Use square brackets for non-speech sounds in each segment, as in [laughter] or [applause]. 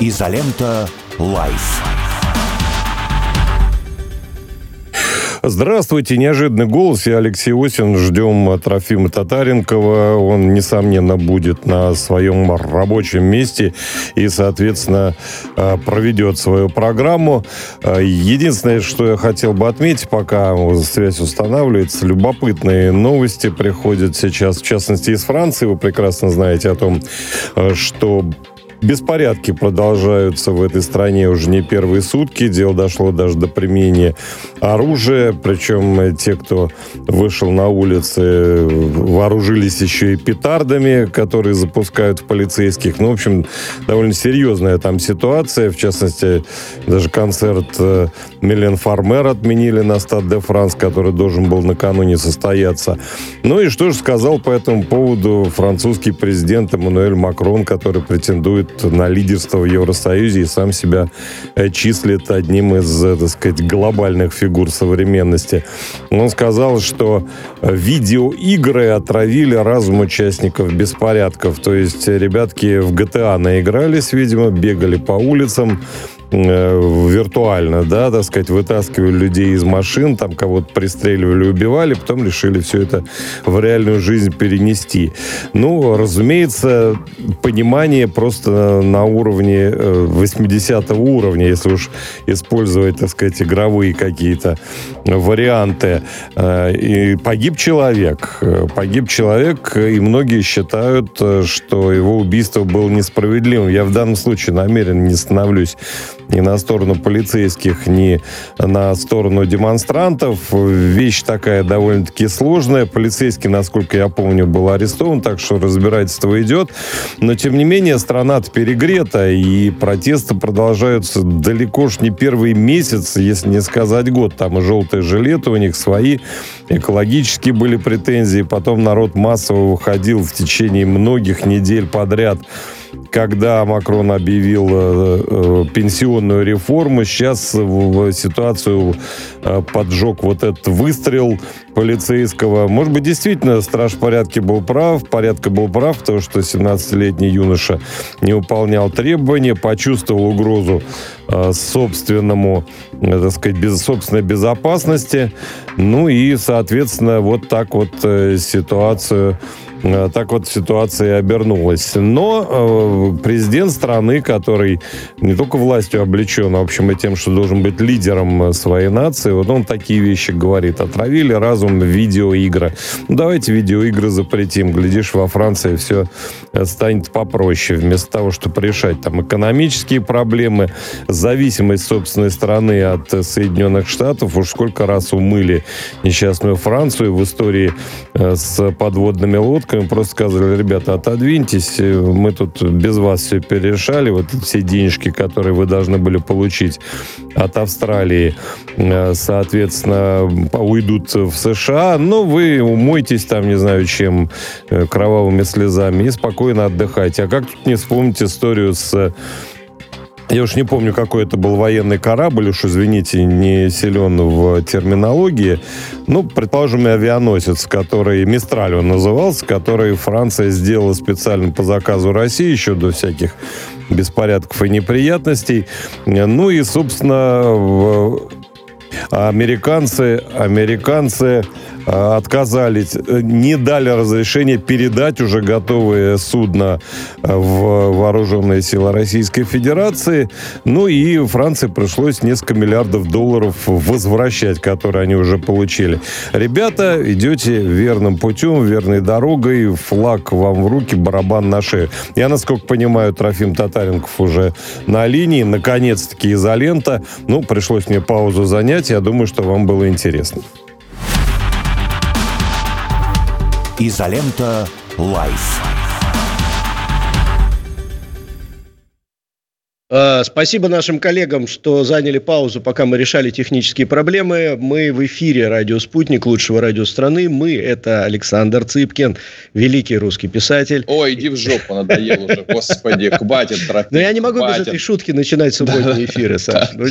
Изолента. Live. Здравствуйте, неожиданный голос. Я Алексей Осин. Ждем Трофима Татаренкова. Он, несомненно, будет на своем рабочем месте и, соответственно, э, проведет свою программу. Э, единственное, что я хотел бы отметить, пока связь устанавливается, любопытные новости приходят сейчас, в частности, из Франции. Вы прекрасно знаете о том, э, что Беспорядки продолжаются в этой стране уже не первые сутки. Дело дошло даже до применения оружия. Причем те, кто вышел на улицы, вооружились еще и петардами, которые запускают в полицейских. Ну, в общем, довольно серьезная там ситуация. В частности, даже концерт э, Милен Фармер отменили на Стад де Франс, который должен был накануне состояться. Ну и что же сказал по этому поводу французский президент Эммануэль Макрон, который претендует на лидерство в Евросоюзе и сам себя э, числит одним из, э, так сказать, глобальных фигур современности. Он сказал, что видеоигры отравили разум участников беспорядков. То есть ребятки в GTA наигрались, видимо, бегали по улицам, Э, виртуально, да, так сказать, вытаскивали людей из машин, там кого-то пристреливали, убивали, потом решили все это в реальную жизнь перенести. Ну, разумеется, понимание просто на уровне 80 э, уровня, если уж использовать, так сказать, игровые какие-то варианты. Э, и погиб человек. Погиб человек, и многие считают, что его убийство было несправедливым. Я в данном случае намеренно не становлюсь ни на сторону полицейских, ни на сторону демонстрантов. Вещь такая довольно-таки сложная. Полицейский, насколько я помню, был арестован, так что разбирательство идет. Но, тем не менее, страна-то перегрета, и протесты продолжаются далеко ж не первый месяц, если не сказать год. Там и желтые жилеты у них свои, экологические были претензии. Потом народ массово выходил в течение многих недель подряд когда Макрон объявил э, э, пенсионную реформу, сейчас в ситуацию э, поджег вот этот выстрел полицейского. Может быть, действительно, страж порядки был прав, порядка был прав, потому что 17-летний юноша не выполнял требования, почувствовал угрозу собственному, так сказать, без, собственной безопасности. Ну и, соответственно, вот так вот ситуацию так вот ситуация обернулась. Но э, президент страны, который не только властью облечен, а, в общем, и тем, что должен быть лидером своей нации, вот он такие вещи говорит. Отравили разум видеоигры. Ну, давайте видеоигры запретим. Глядишь, во Франции все станет попроще. Вместо того, чтобы решать там экономические проблемы, зависимость собственной страны от Соединенных Штатов, уж сколько раз умыли несчастную Францию в истории э, с подводными лодками, мы просто сказали, ребята, отодвиньтесь, мы тут без вас все перерешали, вот все денежки, которые вы должны были получить от Австралии, э, соответственно, уйдут в США, но вы умойтесь там, не знаю чем, э, кровавыми слезами и спокойно отдыхайте. А как тут не вспомнить историю с я уж не помню, какой это был военный корабль, уж, извините, не силен в терминологии. Ну, предположим, авианосец, который, Мистраль он назывался, который Франция сделала специально по заказу России еще до всяких беспорядков и неприятностей. Ну и, собственно, американцы, американцы Э, отказались, э, не дали разрешения передать уже готовые судна э, в вооруженные силы Российской Федерации. Ну и Франции пришлось несколько миллиардов долларов возвращать, которые они уже получили. Ребята, идете верным путем, верной дорогой, флаг вам в руки, барабан на шею. Я, насколько понимаю, Трофим Татаренков уже на линии, наконец-таки изолента. Ну, пришлось мне паузу занять, я думаю, что вам было интересно. Изолента Live. Спасибо нашим коллегам, что заняли паузу, пока мы решали технические проблемы. Мы в эфире «Радио Спутник», лучшего радио страны. Мы – это Александр Цыпкин, великий русский писатель. Ой, иди в жопу, надоел уже, господи, хватит Трофим, Но я не могу без этой шутки начинать субботние эфиры, Саш. Ну,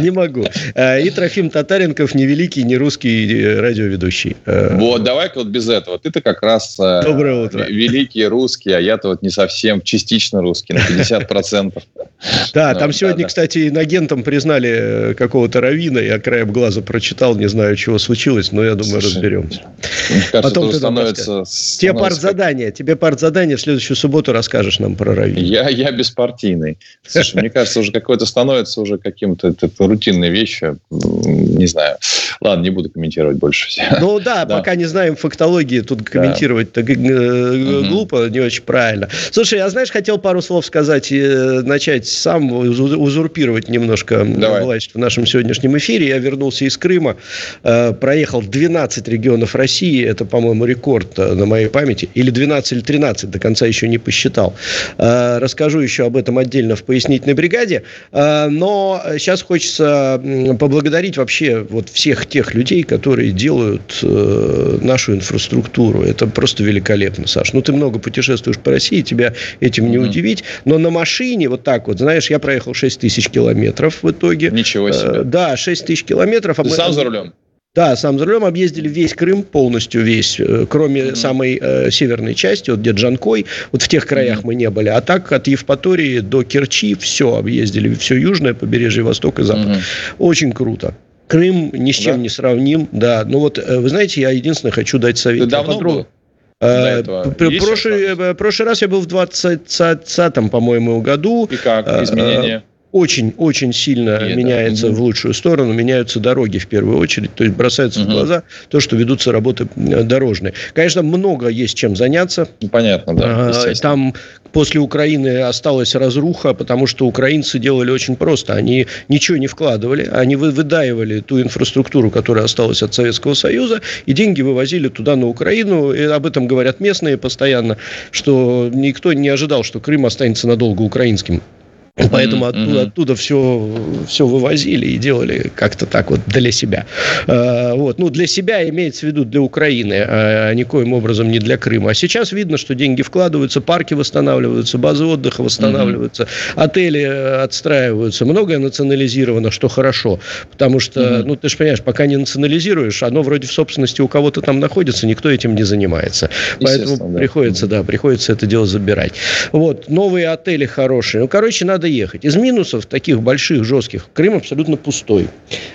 не могу. А, и Трофим Татаренков, не великий, не русский э, радиоведущий. Вот, давай-ка вот без этого. Ты-то как раз э, Доброе утро. великий русский, а я-то вот не совсем, частично русский, на 50%. Да, там сегодня, кстати, инагентом признали какого-то равина, я краем глаза прочитал, не знаю, чего случилось, но я думаю, разберемся. Мне кажется, Потом ты становится, Тебе партзадание, тебе партзадание в следующую субботу расскажешь нам про равина. Я, я беспартийный. Слушай, мне кажется, уже какое-то становится уже каким-то рутинной вещью. Не знаю. Ладно, не буду комментировать больше. [laughs] Ну да, да. пока не знаем фактологии, тут комментировать да. угу. глупо, не очень правильно. Слушай, я, знаешь, хотел пару слов сказать, э, начать сам узурпировать немножко Давай. власть в нашем сегодняшнем эфире. Я вернулся из Крыма, э, проехал 12 регионов России, это, по-моему, рекорд э, на моей памяти, или 12 или 13, до конца еще не посчитал. Расскажу еще об этом отдельно в пояснительной бригаде, но сейчас хочется поблагодарить вообще вот всех тех людей, которые делают нашу инфраструктуру. Это просто великолепно, Саш. Ну, ты много путешествуешь по России, тебя этим не mm-hmm. удивить. Но на машине вот так вот, знаешь, я проехал 6 тысяч километров в итоге. Ничего себе. Э, да, 6 тысяч километров. А ты мы... сам за рулем? Да, сам за рулем объездили весь Крым, полностью весь, э, кроме mm-hmm. самой э, северной части, вот где Джанкой, вот в тех краях mm-hmm. мы не были. А так от Евпатории до Керчи все объездили, все южное побережье, восток и запад. Mm-hmm. Очень круто. Крым ни с чем да? не сравним, да. Ну вот, э, вы знаете, я единственное хочу дать совет. Ты давно был? Э, прошлый, э, прошлый раз я был в 2020, по-моему, году. И как? Изменения? Очень-очень сильно и меняется это. в лучшую сторону, меняются дороги в первую очередь, то есть бросается угу. в глаза то, что ведутся работы дорожные. Конечно, много есть чем заняться. Понятно, да. Там после Украины осталась разруха, потому что украинцы делали очень просто. Они ничего не вкладывали, они выдаивали ту инфраструктуру, которая осталась от Советского Союза, и деньги вывозили туда, на Украину. И об этом говорят местные постоянно, что никто не ожидал, что Крым останется надолго украинским. Поэтому mm-hmm. оттуда, оттуда все, все вывозили и делали как-то так вот для себя. А, вот. Ну, для себя имеется в виду для Украины, а никоим образом не для Крыма. А сейчас видно, что деньги вкладываются, парки восстанавливаются, базы отдыха восстанавливаются, mm-hmm. отели э, отстраиваются. Многое национализировано, что хорошо. Потому что, mm-hmm. ну, ты же понимаешь, пока не национализируешь, оно вроде в собственности у кого-то там находится, никто этим не занимается. Поэтому да. приходится, да, приходится это дело забирать. Вот. Новые отели хорошие. Ну, короче, надо надо ехать. Из минусов таких больших, жестких, Крым абсолютно пустой.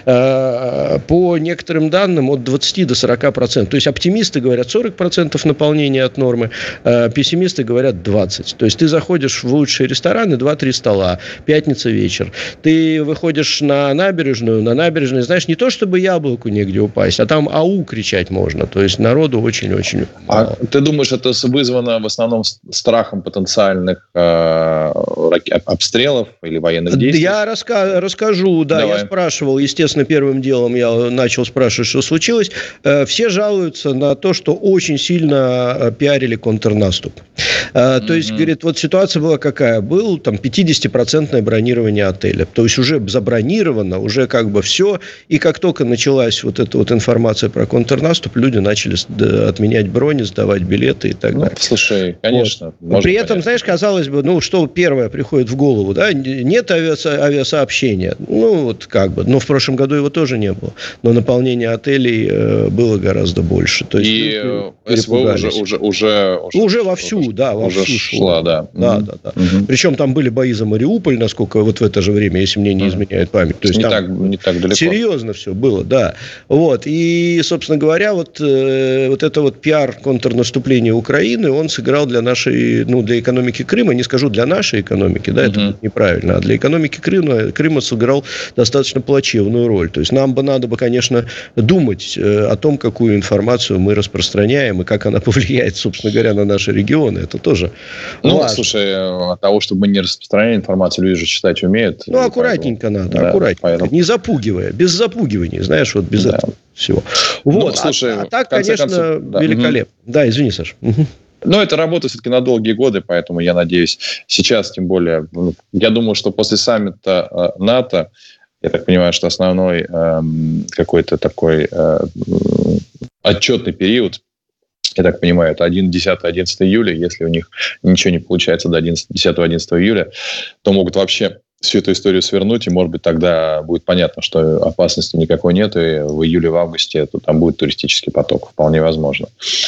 Э, по некоторым данным от 20 до 40 процентов. То есть оптимисты говорят 40 процентов наполнения от нормы, э, пессимисты говорят 20. То есть ты заходишь в лучшие рестораны, 2-3 стола, пятница вечер. Ты выходишь на набережную, на набережной, знаешь, не то чтобы яблоку негде упасть, а там ау кричать можно. То есть народу очень-очень А ты думаешь, это вызвано в основном страхом потенциальных э, обстрелов обстрелов или военных действий? Я раска- расскажу, да, Давай. я спрашивал, естественно, первым делом я начал спрашивать, что случилось. Э, все жалуются на то, что очень сильно э, пиарили контрнаступ. Mm-hmm. То есть, говорит, вот ситуация была какая? Был там 50-процентное бронирование отеля. То есть, уже забронировано, уже как бы все. И как только началась вот эта вот информация про контрнаступ, люди начали отменять брони, сдавать билеты и так ну, далее. Слушай, конечно. Вот. При этом, понять. знаешь, казалось бы, ну, что первое приходит в голову? Да, нет авиасообщения. Ну, вот как бы. Но в прошлом году его тоже не было. Но наполнение отелей э, было гораздо больше. То есть, И э, СВО уже, уже, уже, уже вовсю, уже, да, вовсю уже шла, да. Да, угу. да, да. Угу. Причем там были бои за Мариуполь, насколько вот в это же время, если мне не изменяет память. То есть не, там так, не так далеко. Серьезно все было, да. Вот. И, собственно говоря, вот, э, вот это вот пиар контрнаступления Украины, он сыграл для нашей, ну, для экономики Крыма, не скажу для нашей экономики, да, угу. это неправильно. А для экономики Крыма, Крыма сыграл достаточно плачевную роль. То есть нам бы надо бы, конечно, думать э, о том, какую информацию мы распространяем и как она [laughs] повлияет, собственно говоря, на наши регионы. Это тоже Ну, важно. слушай, от того, чтобы мы не распространяли информацию, люди же читать умеют. Ну, аккуратненько поэтому... надо, да, аккуратненько. Поэтому... Не запугивая, без запугивания, знаешь, вот без да. этого всего. Ну, вот. Ну, слушай, а, а так, конечно, концов, да. великолепно. Угу. Да, извини, Саш. Угу. Но это работа все-таки на долгие годы, поэтому я надеюсь, сейчас тем более, ну, я думаю, что после саммита э, НАТО, я так понимаю, что основной э, какой-то такой э, отчетный период, я так понимаю, это 10-11 июля, если у них ничего не получается до 10-11 июля, то могут вообще всю эту историю свернуть, и, может быть, тогда будет понятно, что опасности никакой нет, и в июле, в августе то там будет туристический поток, вполне возможно.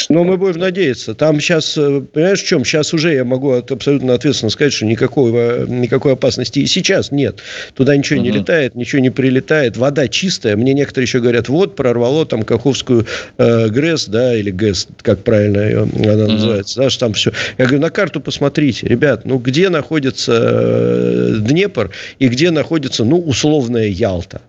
Но мы будем надеяться. Там сейчас, э, понимаешь, в чем? Сейчас уже я могу абсолютно ответственно сказать, что никакой, никакой опасности и сейчас нет. Туда ничего угу. не летает, ничего не прилетает. Вода чистая. Мне некоторые еще говорят, вот, прорвало там Каховскую э, ГРЭС, да, или ГЭС, как правильно ее, она угу. называется, да, что там все. Я говорю, на карту посмотрите, ребят, ну, где находится э, Днепр, Днепр, и где находится, ну, условная Ялта.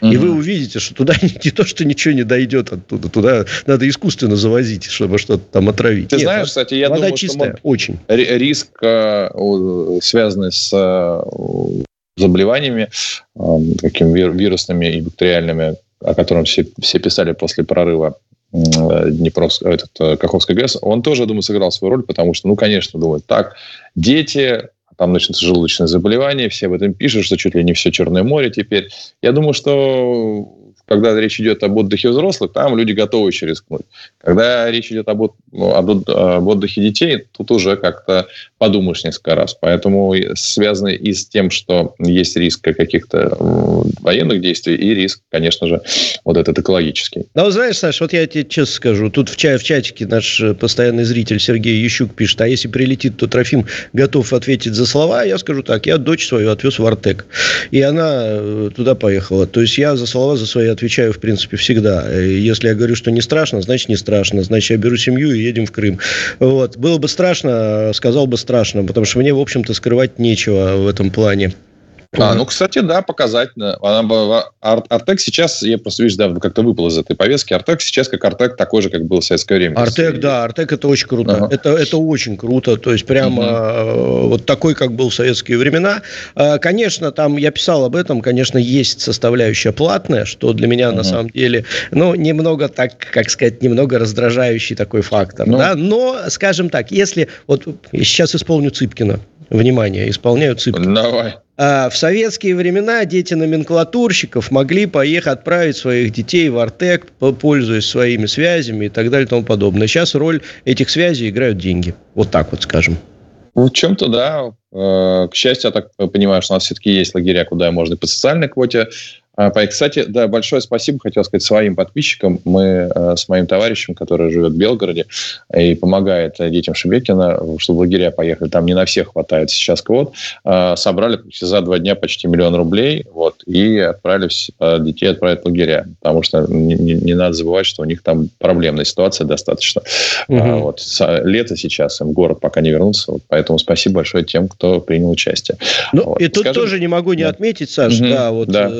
Угу. И вы увидите, что туда [laughs] не то, что ничего не дойдет оттуда, туда надо искусственно завозить, чтобы что-то там отравить. Ты Нет, знаешь, кстати, я вода думаю, чистая, что очень. Риск, э, связанный с э, заболеваниями, такими э, вирусными и бактериальными, о котором все, все писали после прорыва Днепровской, этот, Каховской ГЭС, он тоже, я думаю, сыграл свою роль, потому что, ну, конечно, думают, так, дети, там начнется желудочное заболевание, все об этом пишут, что чуть ли не все Черное море теперь. Я думаю, что когда речь идет об отдыхе взрослых, там люди готовы еще рискнуть. Когда речь идет об, ну, об отдыхе детей, тут уже как-то подумаешь несколько раз. Поэтому связано и с тем, что есть риск каких-то военных действий, и риск, конечно же, вот этот экологический. Ну, знаешь, Саш, вот я тебе честно скажу, тут в, чай, в чатике наш э, постоянный зритель Сергей Ющук пишет, а если прилетит, то Трофим готов ответить за слова, я скажу так, я дочь свою отвез в Артек, и она э, туда поехала. То есть я за слова за свои отвечаю, в принципе, всегда. Если я говорю, что не страшно, значит, не страшно. Значит, я беру семью и едем в Крым. Вот. Было бы страшно, сказал бы страшно, потому что мне, в общем-то, скрывать нечего в этом плане. А, ну, кстати, да, показательно. Она, Артек сейчас, я просто, видишь, да, как-то выпал из этой повестки. Артек сейчас как Артек такой же, как был в советское время. Артек, да, Артек это очень круто. Ага. Это, это очень круто. То есть прямо угу. вот такой, как был в советские времена. А, конечно, там я писал об этом, конечно, есть составляющая платная, что для меня угу. на самом деле, ну, немного так, как сказать, немного раздражающий такой фактор. Ну, да? Но, скажем так, если вот сейчас исполню Цыпкина, внимание, исполняю Цыпкина. Давай. А в советские времена дети номенклатурщиков могли поехать отправить своих детей в Артек, пользуясь своими связями и так далее и тому подобное. Сейчас роль этих связей играют деньги. Вот так вот скажем. В чем-то, да. Э, к счастью, я так понимаю, что у нас все-таки есть лагеря, куда можно по социальной квоте кстати, да, большое спасибо, хотел сказать, своим подписчикам. Мы э, с моим товарищем, который живет в Белгороде и помогает детям Шебекина, чтобы в лагеря поехали, там не на всех хватает сейчас квот, э, собрали за два дня почти миллион рублей, вот, и отправили э, детей отправить в лагеря, потому что не, не, не надо забывать, что у них там проблемная ситуация достаточно. Угу. А, вот, лето сейчас, им город пока не вернуться, вот, поэтому спасибо большое тем, кто принял участие. Ну, вот. и тут Скажем, тоже не могу не да. отметить, Саш, угу, да, вот, да.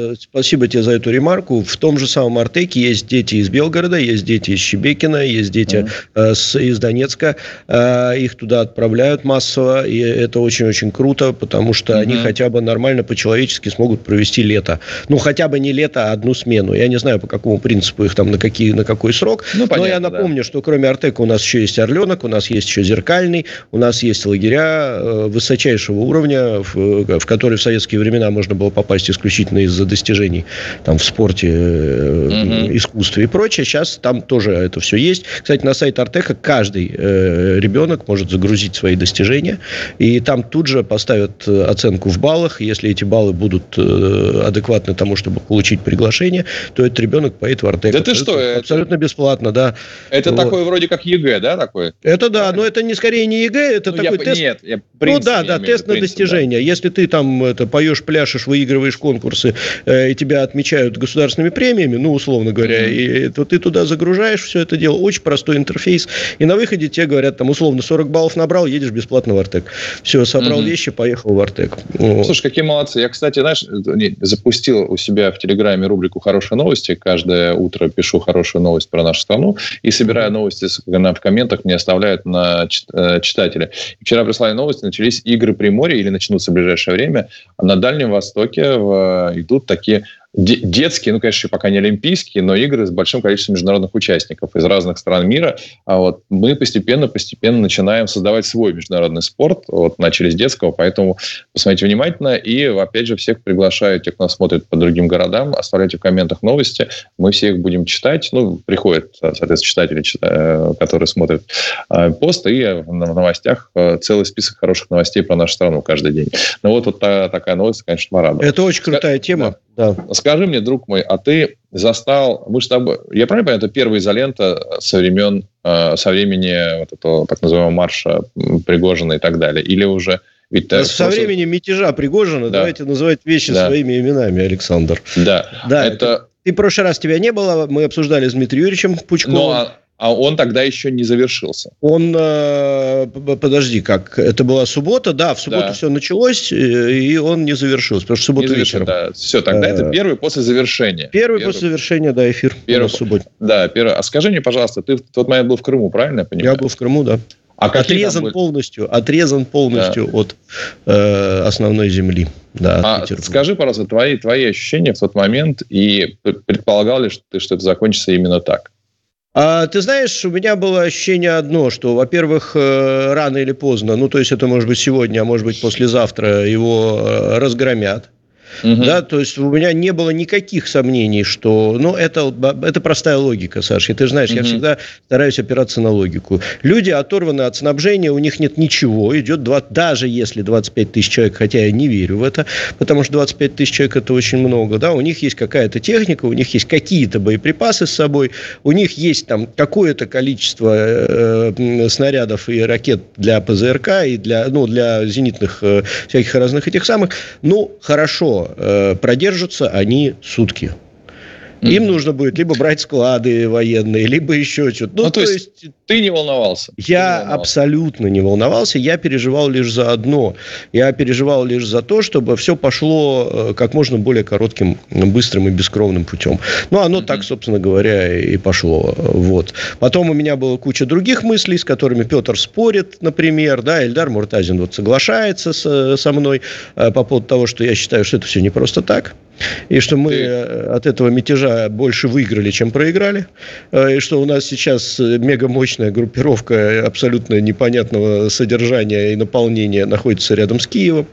Э, спасибо тебе за эту ремарку. В том же самом Артеке есть дети из Белгорода, есть дети из Щебекина, есть дети mm-hmm. с, из Донецка. Э, их туда отправляют массово, и это очень-очень круто, потому что mm-hmm. они хотя бы нормально по-человечески смогут провести лето. Ну, хотя бы не лето, а одну смену. Я не знаю, по какому принципу их там, на, какие, на какой срок. Ну, понятно, но я напомню, да. что кроме Артека у нас еще есть Орленок, у нас есть еще Зеркальный, у нас есть лагеря э, высочайшего уровня, в, в которые в советские времена можно было попасть исключительно из-за достижений достижений там, в спорте, mm-hmm. искусстве и прочее. Сейчас там тоже это все есть. Кстати, на сайт Артека каждый э, ребенок может загрузить свои достижения, и там тут же поставят э, оценку в баллах. Если эти баллы будут э, адекватны тому, чтобы получить приглашение, то этот ребенок поедет в Артек. Да ты что? Абсолютно это... бесплатно, да. Это вот. такой вроде как ЕГЭ, да, такой? Это да, но это не скорее не ЕГЭ, это ну, такой я, тест. Нет, я ну да, да, тест на достижение. Да. Если ты там это, поешь, пляшешь, выигрываешь конкурсы, э, и тебя отмечают государственными премиями, ну, условно говоря, и то ты туда загружаешь все это дело, очень простой интерфейс, и на выходе тебе говорят, там, условно, 40 баллов набрал, едешь бесплатно в Артек. Все, собрал mm-hmm. вещи, поехал в Артек. Слушай, какие молодцы. Я, кстати, знаешь, запустил у себя в Телеграме рубрику «Хорошие новости». Каждое утро пишу хорошую новость про нашу страну и собираю новости в комментах, мне оставляют на э, читатели. Вчера прислали новости, начались игры Приморья или начнутся в ближайшее время. На Дальнем Востоке в, идут такие детские, ну, конечно, пока не олимпийские, но игры с большим количеством международных участников из разных стран мира. А вот мы постепенно-постепенно начинаем создавать свой международный спорт. Вот начали с детского, поэтому посмотрите внимательно. И, опять же, всех приглашаю, тех, кто нас смотрит по другим городам, оставляйте в комментах новости. Мы все их будем читать. Ну, приходят, соответственно, читатели, э, которые смотрят э, пост, и в новостях э, целый список хороших новостей про нашу страну каждый день. Ну, вот, вот такая новость, конечно, радует. Это очень крутая тема. Да. Скажи мне, друг мой, а ты застал, мы с тобой, я правильно понимаю, это первая изолента со времен, э, со времени вот этого так называемого марша Пригожина и так далее, или уже ведь со просто... времени мятежа Пригожина да. давайте называть вещи да. своими именами, Александр. Да. Да. Это... И в прошлый раз тебя не было, мы обсуждали с Дмитрием Юрьевичем Пучковым. Но, ну, а он тогда еще не завершился. Он, э, подожди, как, это была суббота, да, в субботу да. все началось, э, и он не завершился, потому что суббота вечером. Да. Все, тогда это э, первый после завершения. Первый, первый после завершения, да, эфир первый, субботе. Да, первый. А скажи мне, пожалуйста, ты в тот момент был в Крыму, правильно я понимаю? Я был в Крыму, да. А отрезан были... полностью, отрезан полностью да. от э, основной земли. Да, а скажи, пожалуйста, твои, твои ощущения в тот момент, и предполагал ли ты, что это закончится именно так? А, ты знаешь, у меня было ощущение одно, что, во-первых, э, рано или поздно, ну, то есть это может быть сегодня, а может быть послезавтра его э, разгромят. Угу. Да, то есть у меня не было никаких сомнений, что, ну, это, это простая логика, Саша. И ты знаешь, угу. я всегда стараюсь опираться на логику. Люди оторваны от снабжения, у них нет ничего, идет 20, даже если 25 тысяч человек, хотя я не верю в это, потому что 25 тысяч человек это очень много, да, у них есть какая-то техника, у них есть какие-то боеприпасы с собой, у них есть там какое-то количество э, снарядов и ракет для ПЗРК и для, ну, для зенитных э, всяких разных этих самых. Ну, хорошо, э, продержатся они сутки. Им нужно будет либо брать склады военные, либо еще что-то. Ну, ну, то, то есть, есть ты не волновался? Я не волновался. абсолютно не волновался. Я переживал лишь за одно. Я переживал лишь за то, чтобы все пошло э, как можно более коротким, быстрым и бескровным путем. Ну, оно mm-hmm. так, собственно говоря, и пошло. Вот. Потом у меня была куча других мыслей, с которыми Петр спорит, например. Да, Эльдар Муртазин вот соглашается с, со мной э, по поводу того, что я считаю, что это все не просто так. И что мы Ты... от этого мятежа больше выиграли, чем проиграли. Э, и что у нас сейчас мега мощная группировка абсолютно непонятного содержания и наполнения находится рядом с Киевом.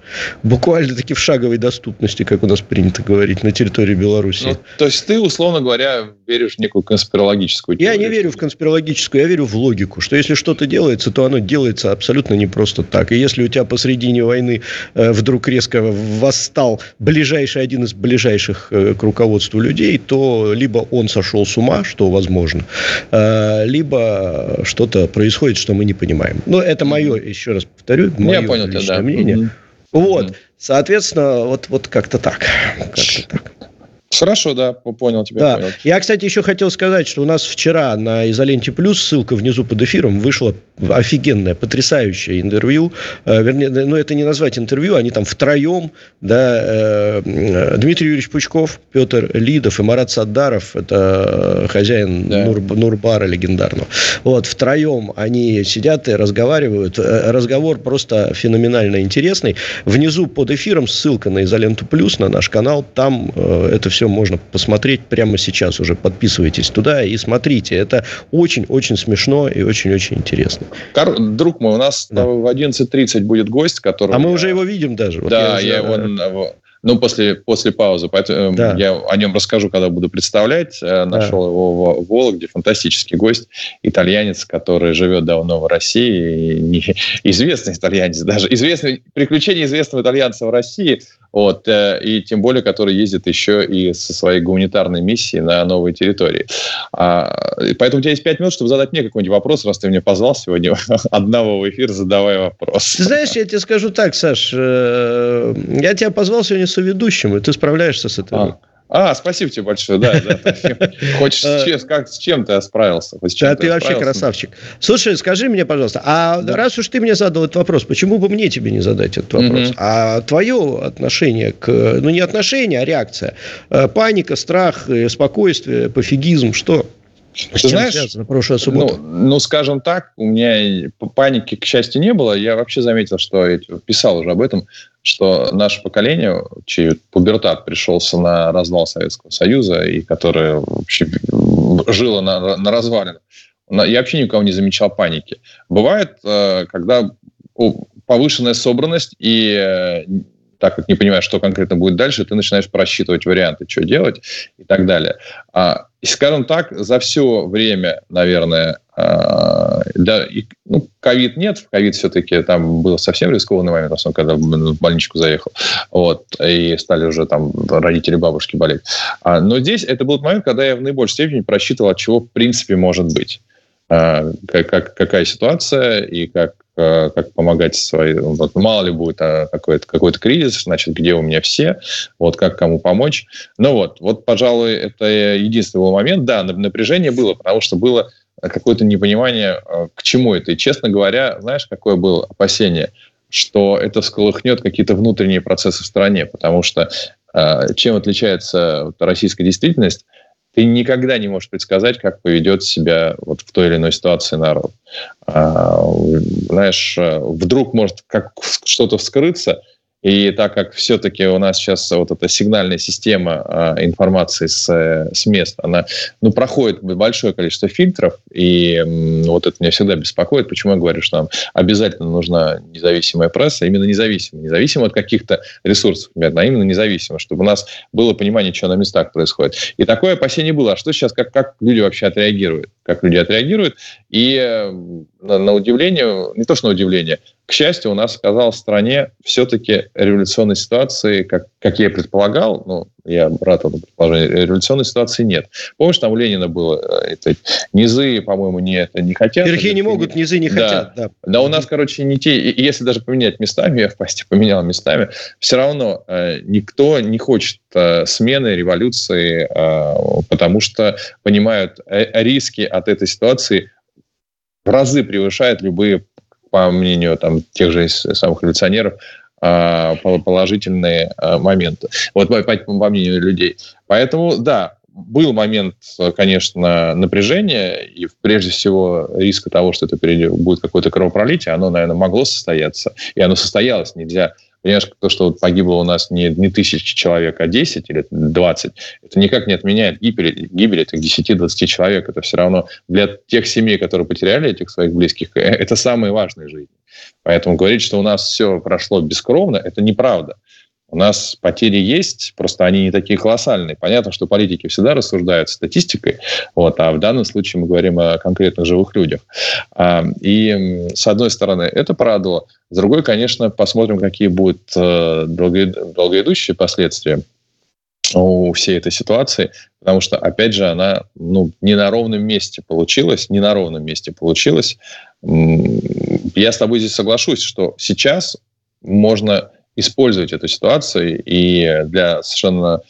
Буквально таки в шаговой доступности, как у нас принято говорить, на территории Беларуси. Ну, то есть ты, условно говоря, веришь в некую конспирологическую теорию? Я не верю в конспирологическую, я верю в логику, что если что-то делается, то оно делается абсолютно не просто так. И если у тебя посредине войны э, вдруг резко восстал ближайший один из ближайших ближайших э, к руководству людей, то либо он сошел с ума, что возможно, э, либо что-то происходит, что мы не понимаем. Но это мое, еще раз повторю, мое Я понял, личное да. мнение. Угу. Вот, соответственно, вот, вот как-то так. Как-то так. Хорошо, да, понял тебя. Да. Понял. Я, кстати, еще хотел сказать, что у нас вчера на Изоленте Плюс, ссылка внизу под эфиром, вышло офигенное, потрясающее интервью. Э, вернее, ну, это не назвать интервью, они там втроем, да, э, Дмитрий Юрьевич Пучков, Петр Лидов и Марат Саддаров, это хозяин да. Нур, Нурбара легендарного. Вот, втроем они сидят и разговаривают. Э, разговор просто феноменально интересный. Внизу под эфиром ссылка на Изоленту Плюс, на наш канал, там это все можно посмотреть прямо сейчас уже. Подписывайтесь туда и смотрите. Это очень-очень смешно и очень-очень интересно. Кар... Друг мой, у нас да. в 11.30 будет гость, который... А мы уже его видим даже. Вот да, я, я его... Ну, после, после паузы. Поэтому да. я о нем расскажу, когда буду представлять. Э, нашел да. его в Вологде. Фантастический гость. Итальянец, который живет давно в России. Не, [laughs] известный итальянец даже. Известный, приключения известного итальянца в России. Вот, э, и тем более, который ездит еще и со своей гуманитарной миссией на новые территории. А, поэтому у тебя есть пять минут, чтобы задать мне какой-нибудь вопрос, раз ты меня позвал сегодня [laughs] одного в эфир, задавай вопрос. Ты знаешь, я тебе скажу так, Саш, э, я тебя позвал сегодня соведущим, и ты справляешься с этим. А. А, спасибо тебе большое, да. да [laughs] Хочешь, э, как, с чем ты справился? Да, ты вообще красавчик. Слушай, скажи мне, пожалуйста, а раз уж ты мне задал этот вопрос, почему бы мне тебе не задать этот вопрос? А твое отношение к... Ну, не отношение, а реакция. Э, паника, страх, э, спокойствие, пофигизм, что? Ты знаешь, связано прошлая суббота? Ну, ну, скажем так, у меня паники, к счастью, не было. Я вообще заметил, что я писал уже об этом, что наше поколение, чей пубертат пришелся на развал Советского Союза и которое вообще жило на, на развалинах, я вообще никого не замечал паники. Бывает, э, когда повышенная собранность и э, так как не понимаешь, что конкретно будет дальше, ты начинаешь просчитывать варианты, что делать и так далее. А, и, скажем так, за все время, наверное, а, да, и, ну, ковид нет, в ковид все-таки там был совсем рискованный момент, особенно когда в больничку заехал, вот, и стали уже там родители, бабушки болеть. А, но здесь это был момент, когда я в наибольшей степени просчитывал, от чего в принципе может быть. А, как, как, какая ситуация и как как помогать своей... Вот, мало ли будет а, какой-то, какой-то кризис, значит, где у меня все, вот как кому помочь. Ну вот, вот, пожалуй, это единственный был момент. Да, напряжение было, потому что было какое-то непонимание, э, к чему это. И, честно говоря, знаешь, какое было опасение? Что это всколыхнет какие-то внутренние процессы в стране, потому что э, чем отличается российская действительность? Ты никогда не можешь предсказать, как поведет себя вот в той или иной ситуации народ. А, знаешь, вдруг может как что-то вскрыться, и так как все-таки у нас сейчас вот эта сигнальная система а, информации с, с мест, она ну, проходит большое количество фильтров, и вот это меня всегда беспокоит. Почему я говорю, что нам обязательно нужна независимая пресса, именно независимая, независимо от каких-то ресурсов, а именно независимо, чтобы у нас было понимание, что на местах происходит. И такое опасение было. А что сейчас, как, как люди вообще отреагируют? Как люди отреагируют? И на, на удивление, не то что на удивление, к счастью, у нас оказалась в стране все-таки революционной ситуации, как, как я и предполагал, ну, я рад этому предположению, революционной ситуации нет. Помнишь, там у Ленина было, э, это, низы, по-моему, не, это не хотят. Верхи не могут, низы не да. хотят. Да. да, у нас, короче, не те, если даже поменять местами, я в пасте поменял местами, все равно э, никто не хочет э, смены, революции, э, потому что понимают э, риски от этой ситуации в разы превышает любые, по мнению там, тех же самых революционеров, положительные а, моменты. Вот по, по мнению людей. Поэтому, да, был момент, конечно, напряжения, и прежде всего риска того, что это будет какое-то кровопролитие, оно, наверное, могло состояться, и оно состоялось. Нельзя Понимаешь, то, что вот погибло у нас не, не тысячи человек, а 10 или 20, это никак не отменяет гибель, гибель этих 10-20 человек. Это все равно для тех семей, которые потеряли этих своих близких, э, это самые важные жизни. Поэтому говорить, что у нас все прошло бескровно, это неправда. У нас потери есть, просто они не такие колоссальные. Понятно, что политики всегда рассуждают статистикой, вот, а в данном случае мы говорим о конкретных живых людях. А, и, с одной стороны, это порадовало. С другой, конечно, посмотрим, какие будут э, долгоидущие последствия у всей этой ситуации, потому что, опять же, она ну, не на ровном месте получилась, не на ровном месте получилась. Я с тобой здесь соглашусь, что сейчас можно использовать эту ситуацию и для совершенно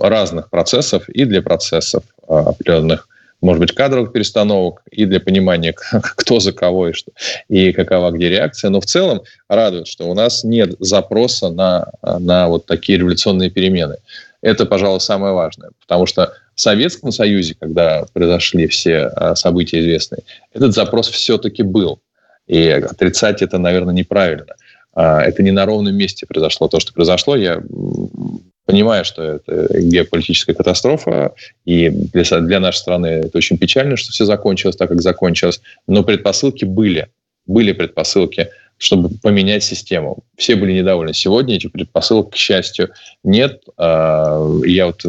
разных процессов, и для процессов а, определенных, может быть, кадровых перестановок, и для понимания, [laughs] кто за кого и, что, и какова где реакция. Но в целом радует, что у нас нет запроса на, на вот такие революционные перемены. Это, пожалуй, самое важное. Потому что в Советском Союзе, когда произошли все а, события известные, этот запрос все-таки был. И отрицать это, наверное, неправильно. А, это не на ровном месте произошло. То, что произошло, я понимаю, что это геополитическая катастрофа, и для, для нашей страны это очень печально, что все закончилось так, как закончилось, но предпосылки были. Были предпосылки чтобы поменять систему. Все были недовольны. Сегодня этих предпосылок, к счастью, нет. А, я вот,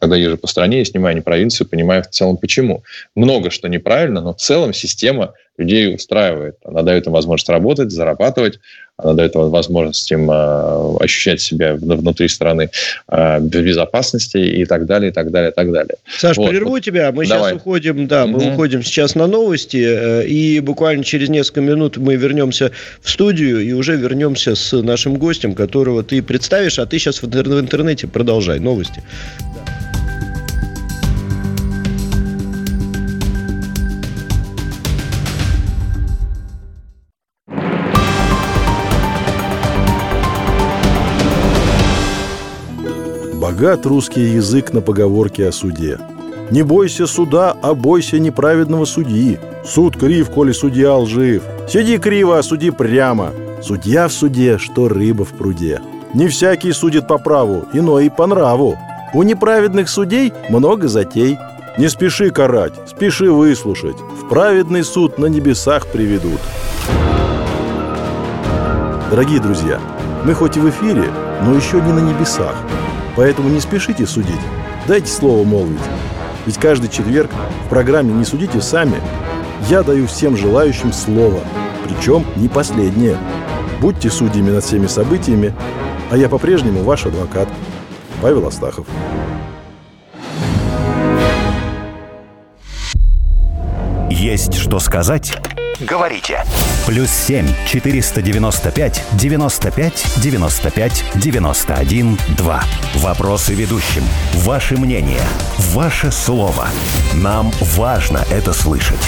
когда езжу по стране, я снимаю не провинцию, понимаю в целом почему. Много что неправильно, но в целом система людей устраивает. Она дает им возможность работать, зарабатывать, она дает возможность им э, ощущать себя внутри страны э, в безопасности и так далее, и так далее, и так далее. Саш, вот. прерву тебя. Мы Давай. сейчас уходим, да, мы угу. уходим сейчас на новости, э, и буквально через несколько минут мы вернемся в студию и уже вернемся с нашим гостем, которого ты представишь, а ты сейчас в интернете продолжай новости. Богат русский язык на поговорке о суде. Не бойся суда, а бойся неправедного судьи. Суд крив, коли судья лжив. Сиди криво, а суди прямо. Судья в суде, что рыба в пруде. Не всякий судит по праву, иной и по нраву. У неправедных судей много затей. Не спеши карать, спеши выслушать. В праведный суд на небесах приведут. Дорогие друзья, мы хоть и в эфире, но еще не на небесах. Поэтому не спешите судить. Дайте слово молвить. Ведь каждый четверг в программе «Не судите сами» я даю всем желающим слово, причем не последнее. Будьте судьями над всеми событиями, а я по-прежнему ваш адвокат Павел Астахов. Есть что сказать? Говорите. Плюс 7 495 95 95 91 2. Вопросы ведущим. Ваше мнение. Ваше слово. Нам важно это слышать.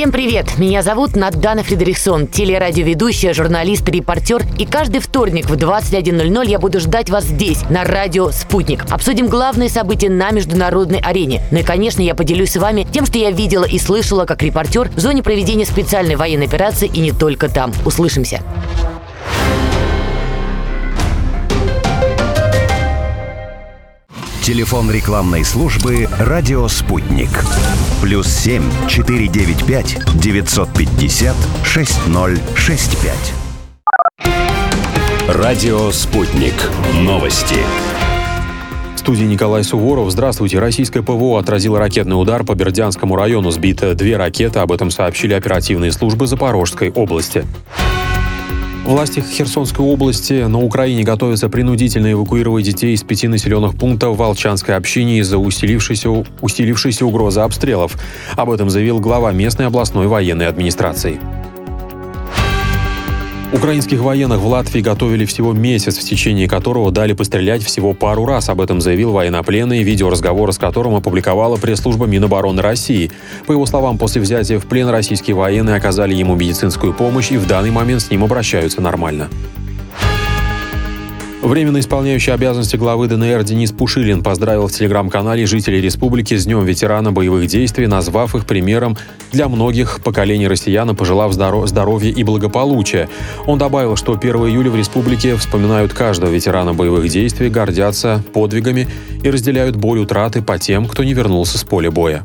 Всем привет! Меня зовут Надана Фредериксон, телерадиоведущая, журналист, репортер. И каждый вторник в 21.00 я буду ждать вас здесь, на радио «Спутник». Обсудим главные события на международной арене. Ну и, конечно, я поделюсь с вами тем, что я видела и слышала как репортер в зоне проведения специальной военной операции и не только там. Услышимся! Телефон рекламной службы «Радио Спутник». Плюс 7 495 950 6065. Радио «Спутник». Новости. В студии Николай Суворов. Здравствуйте. Российское ПВО отразило ракетный удар по Бердянскому району. Сбито две ракеты. Об этом сообщили оперативные службы Запорожской области. Власти Херсонской области на Украине готовятся принудительно эвакуировать детей из пяти населенных пунктов Волчанской общине из-за усилившейся, усилившейся угрозы обстрелов. Об этом заявил глава местной областной военной администрации. Украинских военных в Латвии готовили всего месяц, в течение которого дали пострелять всего пару раз. Об этом заявил военнопленный, видеоразговор с которым опубликовала пресс-служба Минобороны России. По его словам, после взятия в плен российские военные оказали ему медицинскую помощь и в данный момент с ним обращаются нормально. Временно исполняющий обязанности главы ДНР Денис Пушилин поздравил в телеграм-канале жителей республики с Днем ветерана боевых действий, назвав их примером для многих поколений россиян и пожелав здоровья и благополучия. Он добавил, что 1 июля в республике вспоминают каждого ветерана боевых действий, гордятся подвигами и разделяют боль утраты по тем, кто не вернулся с поля боя.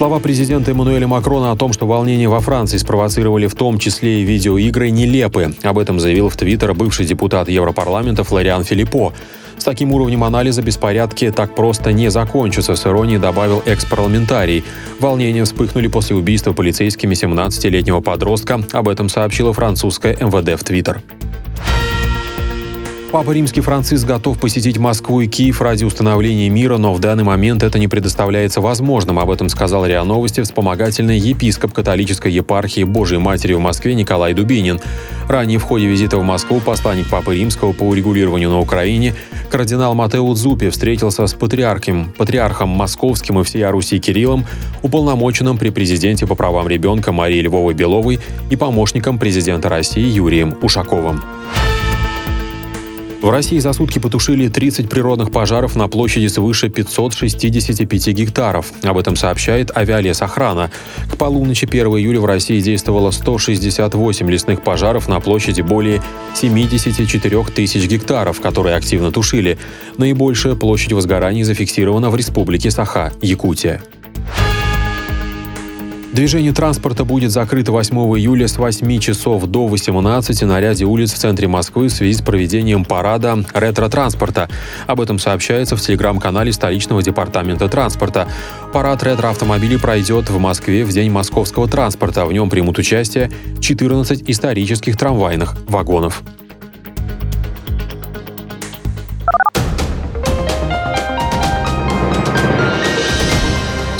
Слова президента Эммануэля Макрона о том, что волнения во Франции спровоцировали в том числе и видеоигры, нелепы. Об этом заявил в Твиттер бывший депутат Европарламента Флориан Филиппо. С таким уровнем анализа беспорядки так просто не закончатся, с иронией добавил экс-парламентарий. Волнения вспыхнули после убийства полицейскими 17-летнего подростка. Об этом сообщила французская МВД в Твиттер. Папа Римский Франциск готов посетить Москву и Киев ради установления мира, но в данный момент это не предоставляется возможным. Об этом сказал РИА Новости вспомогательный епископ католической епархии Божьей Матери в Москве Николай Дубинин. Ранее в ходе визита в Москву посланник Папы Римского по урегулированию на Украине кардинал Матео Дзупи встретился с патриархом, патриархом московским и всей Руси Кириллом, уполномоченным при президенте по правам ребенка Марии Львовой Беловой и помощником президента России Юрием Ушаковым. В России за сутки потушили 30 природных пожаров на площади свыше 565 гектаров. Об этом сообщает авиалесохрана. К полуночи 1 июля в России действовало 168 лесных пожаров на площади более 74 тысяч гектаров, которые активно тушили. Наибольшая площадь возгораний зафиксирована в республике Саха, Якутия. Движение транспорта будет закрыто 8 июля с 8 часов до 18 на ряде улиц в центре Москвы в связи с проведением парада ретро-транспорта. Об этом сообщается в телеграм-канале столичного департамента транспорта. Парад ретро-автомобилей пройдет в Москве в День московского транспорта. В нем примут участие 14 исторических трамвайных вагонов.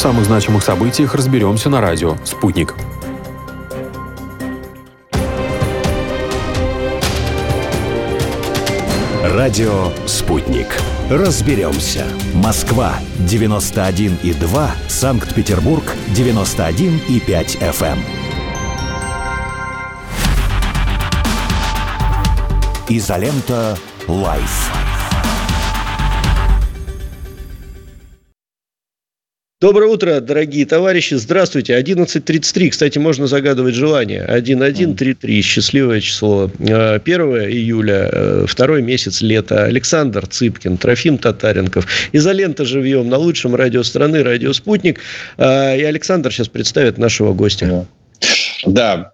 В самых значимых событиях разберемся на радио «Спутник». Радио «Спутник». Разберемся. Москва, 91,2. Санкт-Петербург, 91,5 FM. Изолента лайф. Доброе утро, дорогие товарищи. Здравствуйте. 11.33. Кстати, можно загадывать желание. 1133. Счастливое число. 1 э, июля, э, второй месяц лета. Александр Цыпкин, Трофим Татаренков. Изолента живьем на лучшем радио страны, радио «Спутник». Э, и Александр сейчас представит нашего гостя. Да,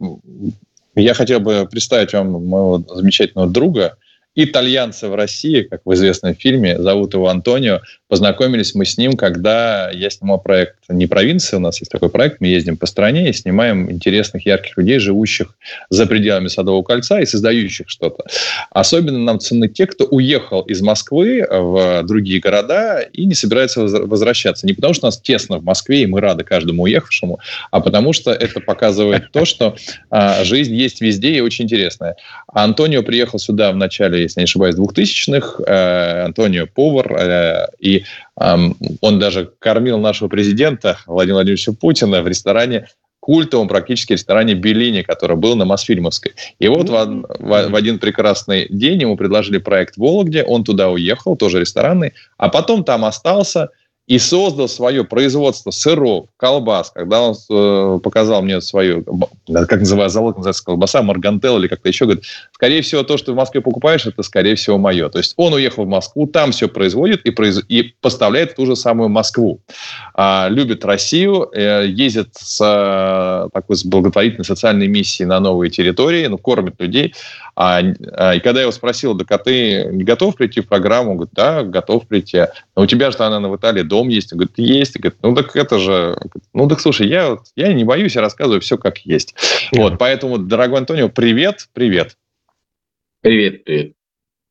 я хотел бы представить вам моего замечательного друга, итальянца в России, как в известном фильме, зовут его Антонио. Познакомились мы с ним, когда я снимал проект «Не провинция», у нас есть такой проект, мы ездим по стране и снимаем интересных, ярких людей, живущих за пределами Садового кольца и создающих что-то. Особенно нам ценны те, кто уехал из Москвы в другие города и не собирается возвращаться. Не потому, что нас тесно в Москве, и мы рады каждому уехавшему, а потому что это показывает то, что а, жизнь есть везде и очень интересная. Антонио приехал сюда в начале если не ошибаюсь, 2000-х. Э, Антонио повар. Э, и он даже кормил нашего президента Владимира Владимировича Путина в ресторане культовом практически ресторане Беллини, который был на Мосфильмовской. И вот в, в, в один прекрасный день ему предложили проект Вологде, он туда уехал, тоже ресторанный, а потом там остался – и создал свое производство сыров, колбас. Когда он э, показал мне свою, как называется, завод называется колбаса, Маргантел или как-то еще, говорит, скорее всего, то, что в Москве покупаешь, это, скорее всего, мое. То есть он уехал в Москву, там все производит и, произ... и поставляет ту же самую Москву. А, любит Россию, э, ездит с э, такой с благотворительной социальной миссией на новые территории, ну, кормит людей. А, а, и когда я его спросил, да а ты не готов прийти в программу? Он говорит, да, готов прийти. Но у тебя же, наверное, в Италии дом есть. Он говорит, есть. Говорит, ну так это же... Ну так слушай, я, я не боюсь, я рассказываю все как есть. Вот, поэтому, дорогой Антонио, привет, привет. Привет, привет.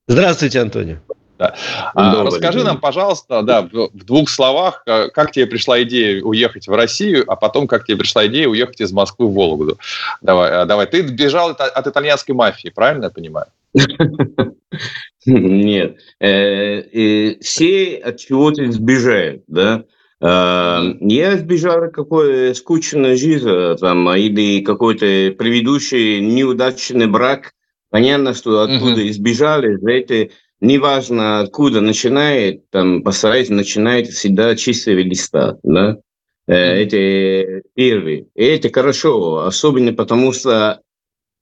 Здравствуйте, Антонио. Да. А, расскажи нам, пожалуйста, да, в, в двух словах, э, как тебе пришла идея уехать в Россию, а потом как тебе пришла идея уехать из Москвы в Вологду. Давай, э, давай. Ты бежал от, от итальянской мафии, правильно я понимаю? Нет. Э, все от чего-то сбежают, да? Я сбежал какой скучной жизни там, или какой-то предыдущий неудачный брак. Понятно, что оттуда избежали, за это неважно откуда начинает, там постарайтесь начинать всегда чистого листа, да. Mm-hmm. Это первый. И это хорошо, особенно потому что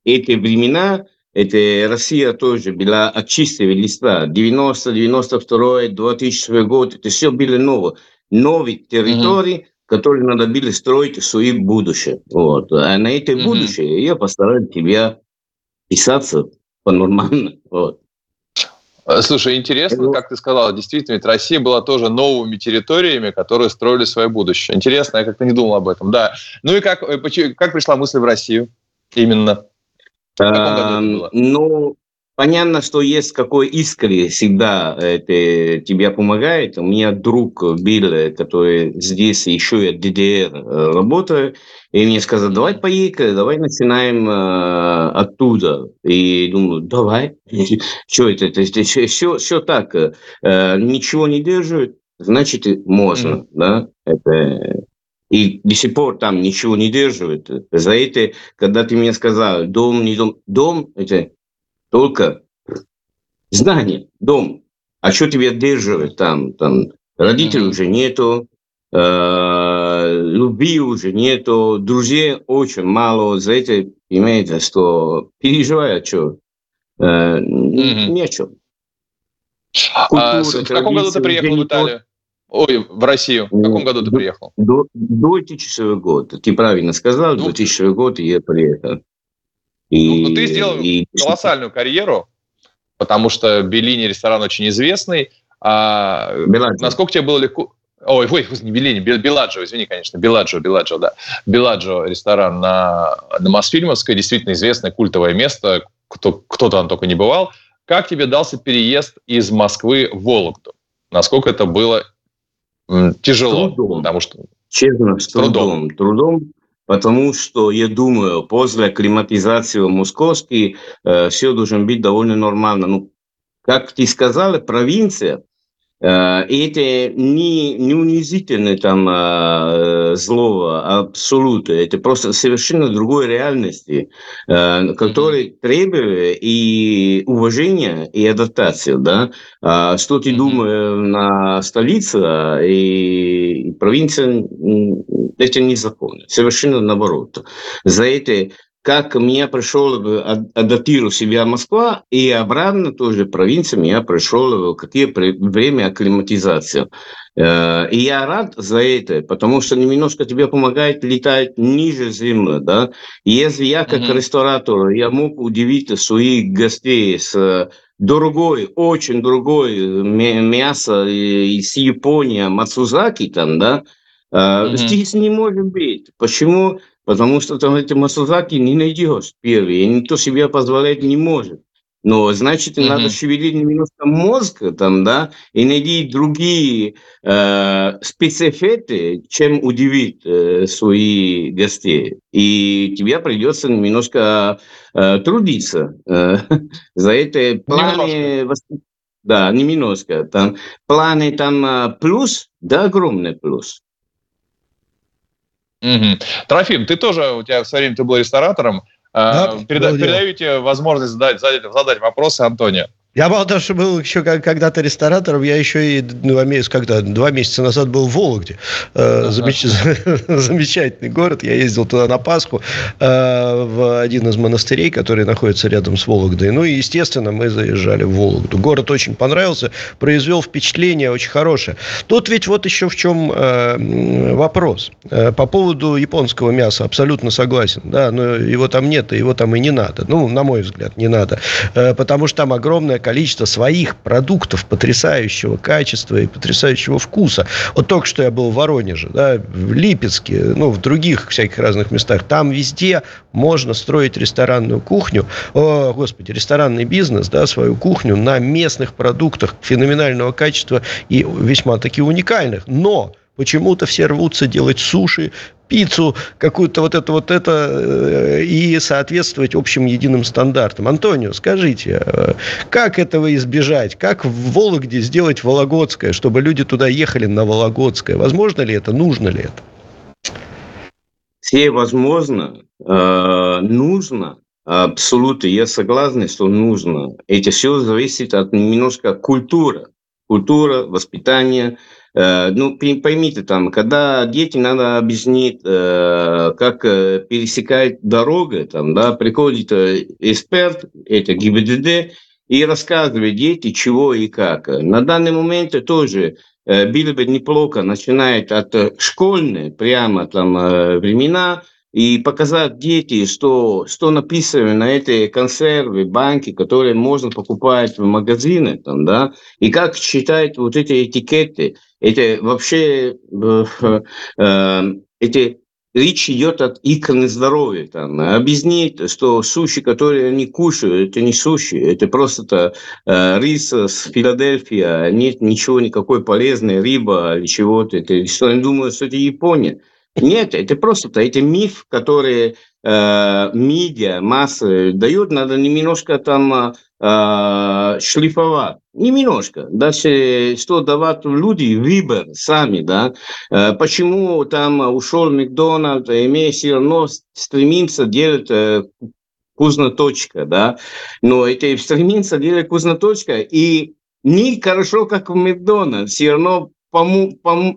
эти времена, это Россия тоже была от чистого листа. 90, 92, 2000 год, это все было новое. Новые территории, mm-hmm. которые надо было строить свое будущее. Вот. А на это mm-hmm. будущее я постараюсь тебя писаться по-нормально. Вот. Э, слушай, интересно, как ты сказал, действительно, ведь Россия была тоже новыми территориями, которые строили свое будущее. Интересно, я как-то не думал об этом, да. Ну и как, э, как пришла мысль в Россию именно? Было? Ну, Понятно, что есть какой искре всегда это тебе помогает. У меня друг был, который здесь еще и ДДР э, работает, и мне сказал, давай поехали, давай начинаем э, оттуда. И думаю, давай. [laughs] Что это? это, это все, все так. Э, ничего не держит, значит, можно. Mm-hmm. Да? Это, и до сих пор там ничего не держит. За это, когда ты мне сказал, дом, не дом, дом, это только знание, дом. А что тебя держит там? там родителей mm-hmm. уже нету, э, любви уже нету, друзей очень мало. За это, понимаете, что переживаю, что э, mm-hmm. не о чем. Культура, а, в каком году ты приехал в Италию? Ой, в Россию. В каком году ты приехал? До, до 2000 года. Ты правильно сказал, ну, 2000 год я приехал. И, ну, ты сделал и... колоссальную карьеру, потому что Беллини ресторан очень известный. А, насколько тебе было легко... Ой, ой, не Беллини, Беладжо, извини, конечно, Беладжо, Беладжо, да. Беладжо ресторан на, на Мосфильмовской, действительно известное культовое место, кто, кто там только не бывал. Как тебе дался переезд из Москвы в Вологду? Насколько это было тяжело? Трудом. Потому что... Честно, с трудом. Трудом. потому что, я думаю, после акклиматизации в Московске э, все должно быть довольно нормально. Ну, как ты сказала, провинция, и это не, не унизительное там э, слово, абсолютно. Это просто совершенно другой реальности, э, которой требует и уважение, и адаптацию. Да? А что ты думаешь на столице и провинция, это не закон. Совершенно наоборот. За это как меня пришел, адаптировал себя Москва, и обратно тоже провинция меня пришел какие время акклиматизации. Э, и я рад за это, потому что немножко тебе помогает летать ниже земли, да. если я как mm-hmm. ресторатор, я мог удивить своих гостей с другой, очень другой мясо из Японии, Мацузаки там, да, mm-hmm. здесь не может быть. Почему? Потому что там эти Масузаки не найдешь первые, и никто себе позволять не может. Но, значит, mm-hmm. надо шевелить немножко мозг там, да, и найти другие э, спецэффекты, чем удивить э, свои гостей. И тебе придется немножко э, трудиться. Э, [laughs] за это планы... Да, немножко. Там планы там э, плюс, да, огромный плюс. Угу. Трофим, ты тоже, у тебя в свое время ты был ресторатором. А, да, Переда- передаю тебе возможность задать, задать, задать вопросы Антоне. Я того, что был еще когда-то ресторатором, я еще и два месяца, когда, два месяца назад был в Вологде. Э, замеч... [laughs] Замечательный город. Я ездил туда на Пасху э, в один из монастырей, который находится рядом с Вологдой. Ну и, естественно, мы заезжали в Вологду. Город очень понравился, произвел впечатление очень хорошее. Тут ведь вот еще в чем э, вопрос. По поводу японского мяса абсолютно согласен. Да, но его там нет, и его там и не надо. Ну, на мой взгляд, не надо. Потому что там огромное количество своих продуктов потрясающего качества и потрясающего вкуса. Вот только что я был в Воронеже, да, в Липецке, ну, в других всяких разных местах. Там везде можно строить ресторанную кухню, о, господи, ресторанный бизнес, да, свою кухню на местных продуктах феноменального качества и весьма таки уникальных. Но Почему-то все рвутся делать суши, пиццу, какую-то вот это вот это э, и соответствовать общим единым стандартам. Антонио, скажите, э, как этого избежать? Как в Вологде сделать Вологодское, чтобы люди туда ехали на Вологодское? Возможно ли это? Нужно ли это? Все возможно, э, нужно, абсолютно, я согласен, что нужно. Это все зависит от немножко культуры. Культура, воспитание, Э, ну, поймите, там, когда дети надо объяснить, э, как э, пересекать дорогу, там, да, приходит эксперт, это ГИБДД, и рассказывает дети, чего и как. На данный момент тоже было бы неплохо начинать от школьной прямо там времена, и показать дети, что, что написано на этой консервы, банки, которые можно покупать в магазинах, там, да, и как читать вот эти этикеты. Это вообще, э, э, эти речь идет от иконы здоровья. Там. Объяснить, что суши, которые они кушают, это не суши, это просто э, рис с Филадельфия, нет ничего, никакой полезной, рыба или чего-то. Это, что они думают, что это Япония. Нет, это просто это миф, который э, медиа, массы дают, надо немножко там э, шлифовать. Немножко. Даже что давать люди выбор сами, да. Э, почему там ушел Макдональд, имея все равно стремится делать э, вкусноточка, да. Но это стремится делать вкусноточка, и не хорошо, как в Макдональд, все равно по, по,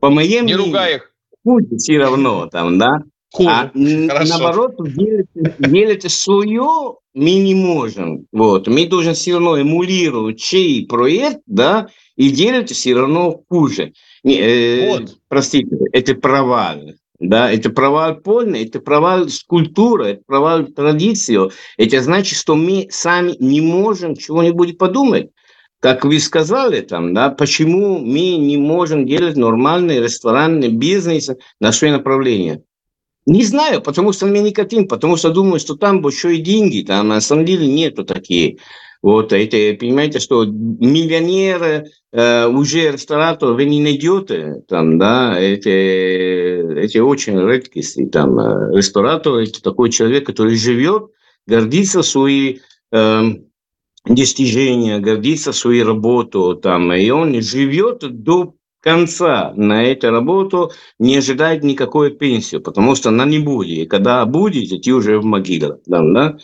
по моему Не ругай их. Будет все равно там, да? Хуже. А Хорошо. наоборот, делать, делать свое мы не можем. Вот. Мы должны все равно эмулировать чей проект, да, и делать все равно хуже. Не, э, вот. Простите, это провал. Да, это провал полный, это провал скульптуры, это провал традицию. Это значит, что мы сами не можем чего-нибудь подумать как вы сказали, там, да, почему мы не можем делать нормальный ресторанный бизнес на свое направление? Не знаю, потому что мы не хотим, потому что думаю, что там большие деньги, там на самом деле нету такие. Вот, это, понимаете, что миллионеры э, уже ресторатор вы не найдете, там, да, это, это очень редкости, там, э, ресторатор – это такой человек, который живет, гордится своей э, достижения, гордится своей работой, там, и он живет до конца на эту работу, не ожидает никакой пенсии, потому что она не будет. И когда будет, ты уже в могиле. Да, да?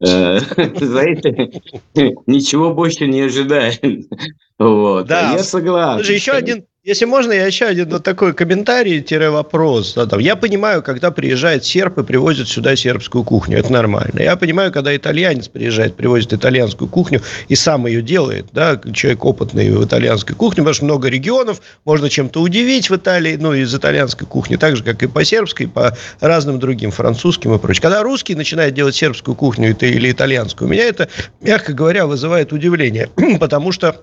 Э, [laughs] за это [laughs] ничего больше не ожидаем. [laughs] Вот. Да. Я согласен. Еще один, если можно, я еще один вот такой комментарий-вопрос. Да, Я понимаю, когда приезжает серб и привозит сюда сербскую кухню. Это нормально. Я понимаю, когда итальянец приезжает, привозит итальянскую кухню и сам ее делает. Да, человек опытный в итальянской кухне, потому что много регионов, можно чем-то удивить в Италии, ну, из итальянской кухни, так же, как и по сербской, по разным другим, французским и прочее. Когда русский начинает делать сербскую кухню или итальянскую, у меня это, мягко говоря, вызывает удивление, [clears throat] потому что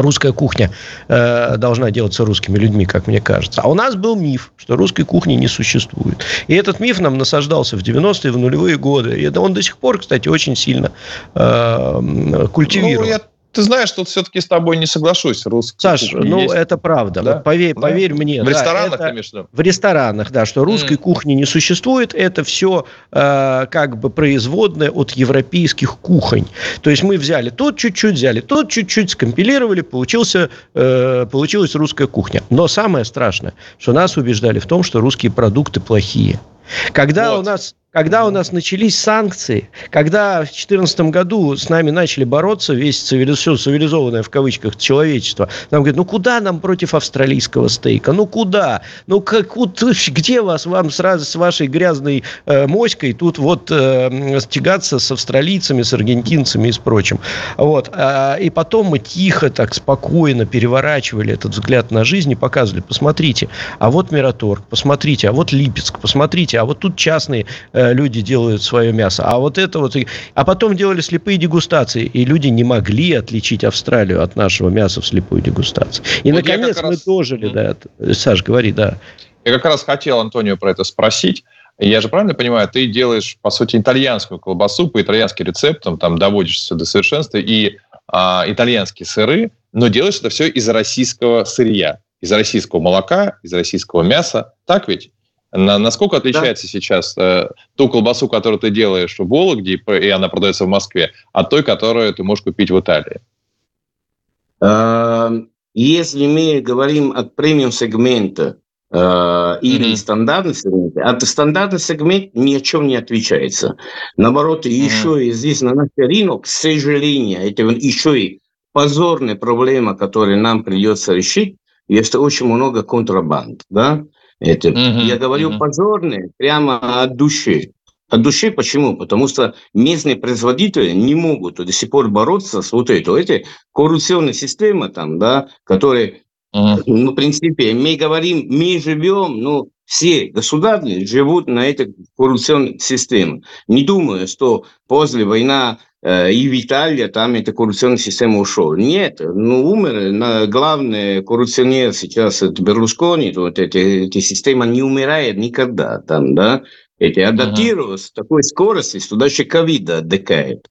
русская кухня э, должна делаться русскими людьми, как мне кажется. А у нас был миф, что русской кухни не существует. И этот миф нам насаждался в 90-е, в нулевые годы. И он до сих пор, кстати, очень сильно э, культивирован. Ну, я ты знаешь, тут все-таки с тобой не соглашусь. Русская Саш, ну есть. это правда. Да? Вот поверь, да? поверь мне. В да, ресторанах, это, конечно. В ресторанах, да, что русской mm. кухни не существует. Это все э, как бы производное от европейских кухонь. То есть мы взяли тут чуть-чуть, взяли тут чуть-чуть, скомпилировали, получился, э, получилась русская кухня. Но самое страшное, что нас убеждали в том, что русские продукты плохие. Когда вот. у нас когда у нас начались санкции, когда в 2014 году с нами начали бороться весь цивилизованное в кавычках человечество, нам говорят, ну куда нам против австралийского стейка? Ну куда? Ну как, вот, [laughs] где вас, вам сразу с вашей грязной э, моськой тут вот э, стягаться с австралийцами, с аргентинцами и с прочим? Вот. А, и потом мы тихо, так спокойно переворачивали этот взгляд на жизнь и показывали, посмотрите, а вот Мираторг, посмотрите, а вот Липецк, посмотрите, а вот тут частные Э, люди делают свое мясо. А вот это вот... А потом делали слепые дегустации, и люди не могли отличить Австралию от нашего мяса в слепой дегустации. И, вот наконец, мы раз... дожили до этого. Саш, говори, да. Я как раз хотел Антонио про это спросить. Я же правильно понимаю, ты делаешь, по сути, итальянскую колбасу по итальянским рецептам, там доводишь все до совершенства, и а, итальянские сыры, но делаешь это все из российского сырья, из российского молока, из российского мяса. Так ведь? На, насколько отличается да. сейчас э, ту колбасу, которую ты делаешь в Вологде, и она продается в Москве, от той, которую ты можешь купить в Италии? Эм, если мы говорим от премиум сегмента э, или mm-hmm. стандартный сегмент, от стандартный сегмент ни о чем не отвечается. Наоборот, mm-hmm. еще и здесь на наш рынок, к сожалению, это еще и позорная проблема, которую нам придется решить, есть очень много контрабанд, да, это, uh-huh, я говорю uh-huh. позорные прямо от души. От души почему? Потому что местные производители не могут до сих пор бороться с вот этой, этой коррупционной системой, там, да, которые, uh-huh. ну, в принципе, мы говорим, мы живем, ну, все государства живут на этой коррупционной системе. Не думаю, что после войны и в Италии там эта коррупционная система ушел. Нет, ну умер. На, главный коррупционер сейчас это Берлускони, вот эти, эти система не умирает никогда там, да. Эти адаптировались uh-huh. такой скорости, что даже ковид отдыхает.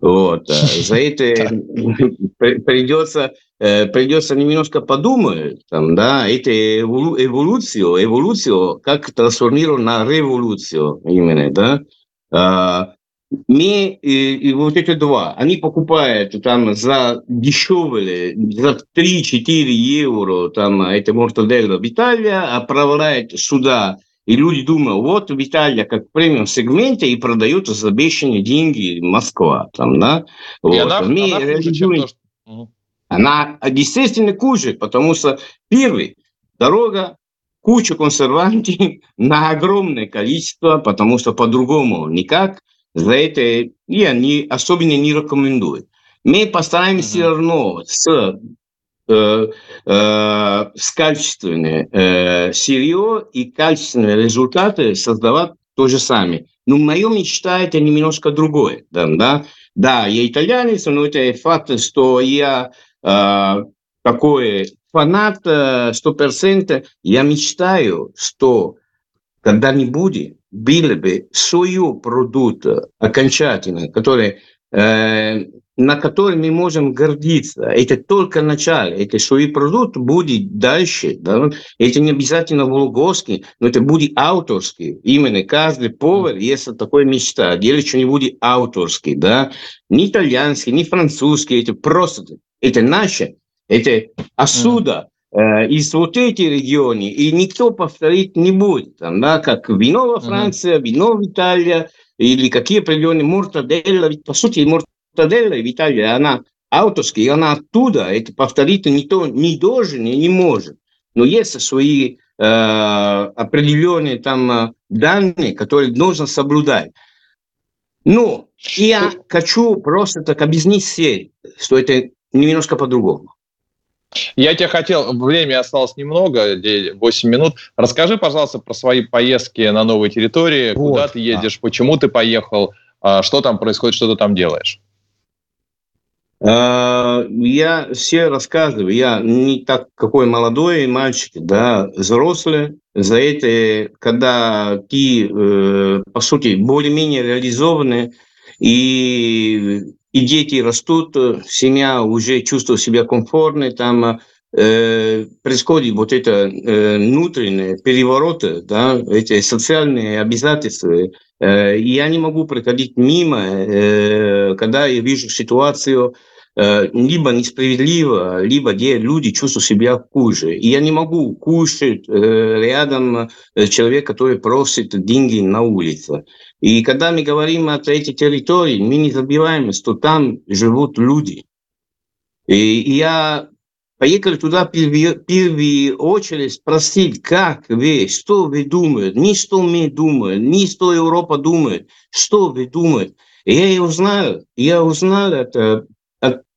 Вот. Э, за [laughs] это [laughs] придется Э, придется немножко подумать, там, да, это эволюцию, эволюцию, как трансформировать на революцию именно, да. А, мы, и, и вот эти два, они покупают там за дешевле, за 3-4 евро, там, это мортаделла в Италии, отправляют сюда, и люди думают, вот в Италии как в премиум сегменте и продают за обещанные деньги Москва, там, да. Вот. И она, мы она реализуем... то, она естественно хуже, потому что первый, дорога, куча консервантов [laughs] на огромное количество, потому что по-другому никак. За это я не, особенно не рекомендую. Мы постараемся все равно с, э, э, с качественным э, сырье и качественные результаты создавать то же самое. Но мое мечта это немножко другое. Да, да? да, я итальянец, но это факт, что я а, такой фанат 100%. Э, Я мечтаю, что когда-нибудь был бы свой продукт окончательный, который э, на который мы можем гордиться. Это только начало. Это свой продукт будет дальше. Да? Это не обязательно вологодский, но это будет авторский. Именно каждый повар, есть такая мечта, делать что-нибудь авторский. Да? Не итальянский, не французский. Это просто, это наше. Это отсюда. Э, из вот эти регионы, и никто повторить не будет. Там, да, как вино во Франции, mm-hmm. вино в Италии, или какие определенные мортаделла. Ведь, по сути, мортаделла в Италии, она авторская, и она оттуда. Это повторить никто не должен и не может. Но есть свои э, определенные там э, данные, которые нужно соблюдать. Но я хочу просто так объяснить все, что это немножко по-другому. Я тебе хотел, время осталось немного, 8 минут. Расскажи, пожалуйста, про свои поездки на новые территории. Вот, Куда ты едешь, почему ты поехал, а, что там происходит, что ты там делаешь? А, я все рассказываю. Я не так какой молодой мальчик, да, взрослый. За это, когда ты, э, по сути, более-менее реализованный, и и дети растут, э, семья уже чувствует себя комфортно, там э, происходит вот это э, внутреннее перевороты, да, эти социальные обязательства. Э, я не могу проходить мимо, э, когда я вижу ситуацию, либо несправедливо, либо где люди чувствуют себя хуже. И я не могу кушать э, рядом э, человек, который просит деньги на улице. И когда мы говорим о этой территории, мы не забываем, что там живут люди. И я поехал туда в первую очередь спросить, как вы, что вы думаете, не что мы думаем, не что Европа думает, что вы думаете. Я и узнал, я узнал это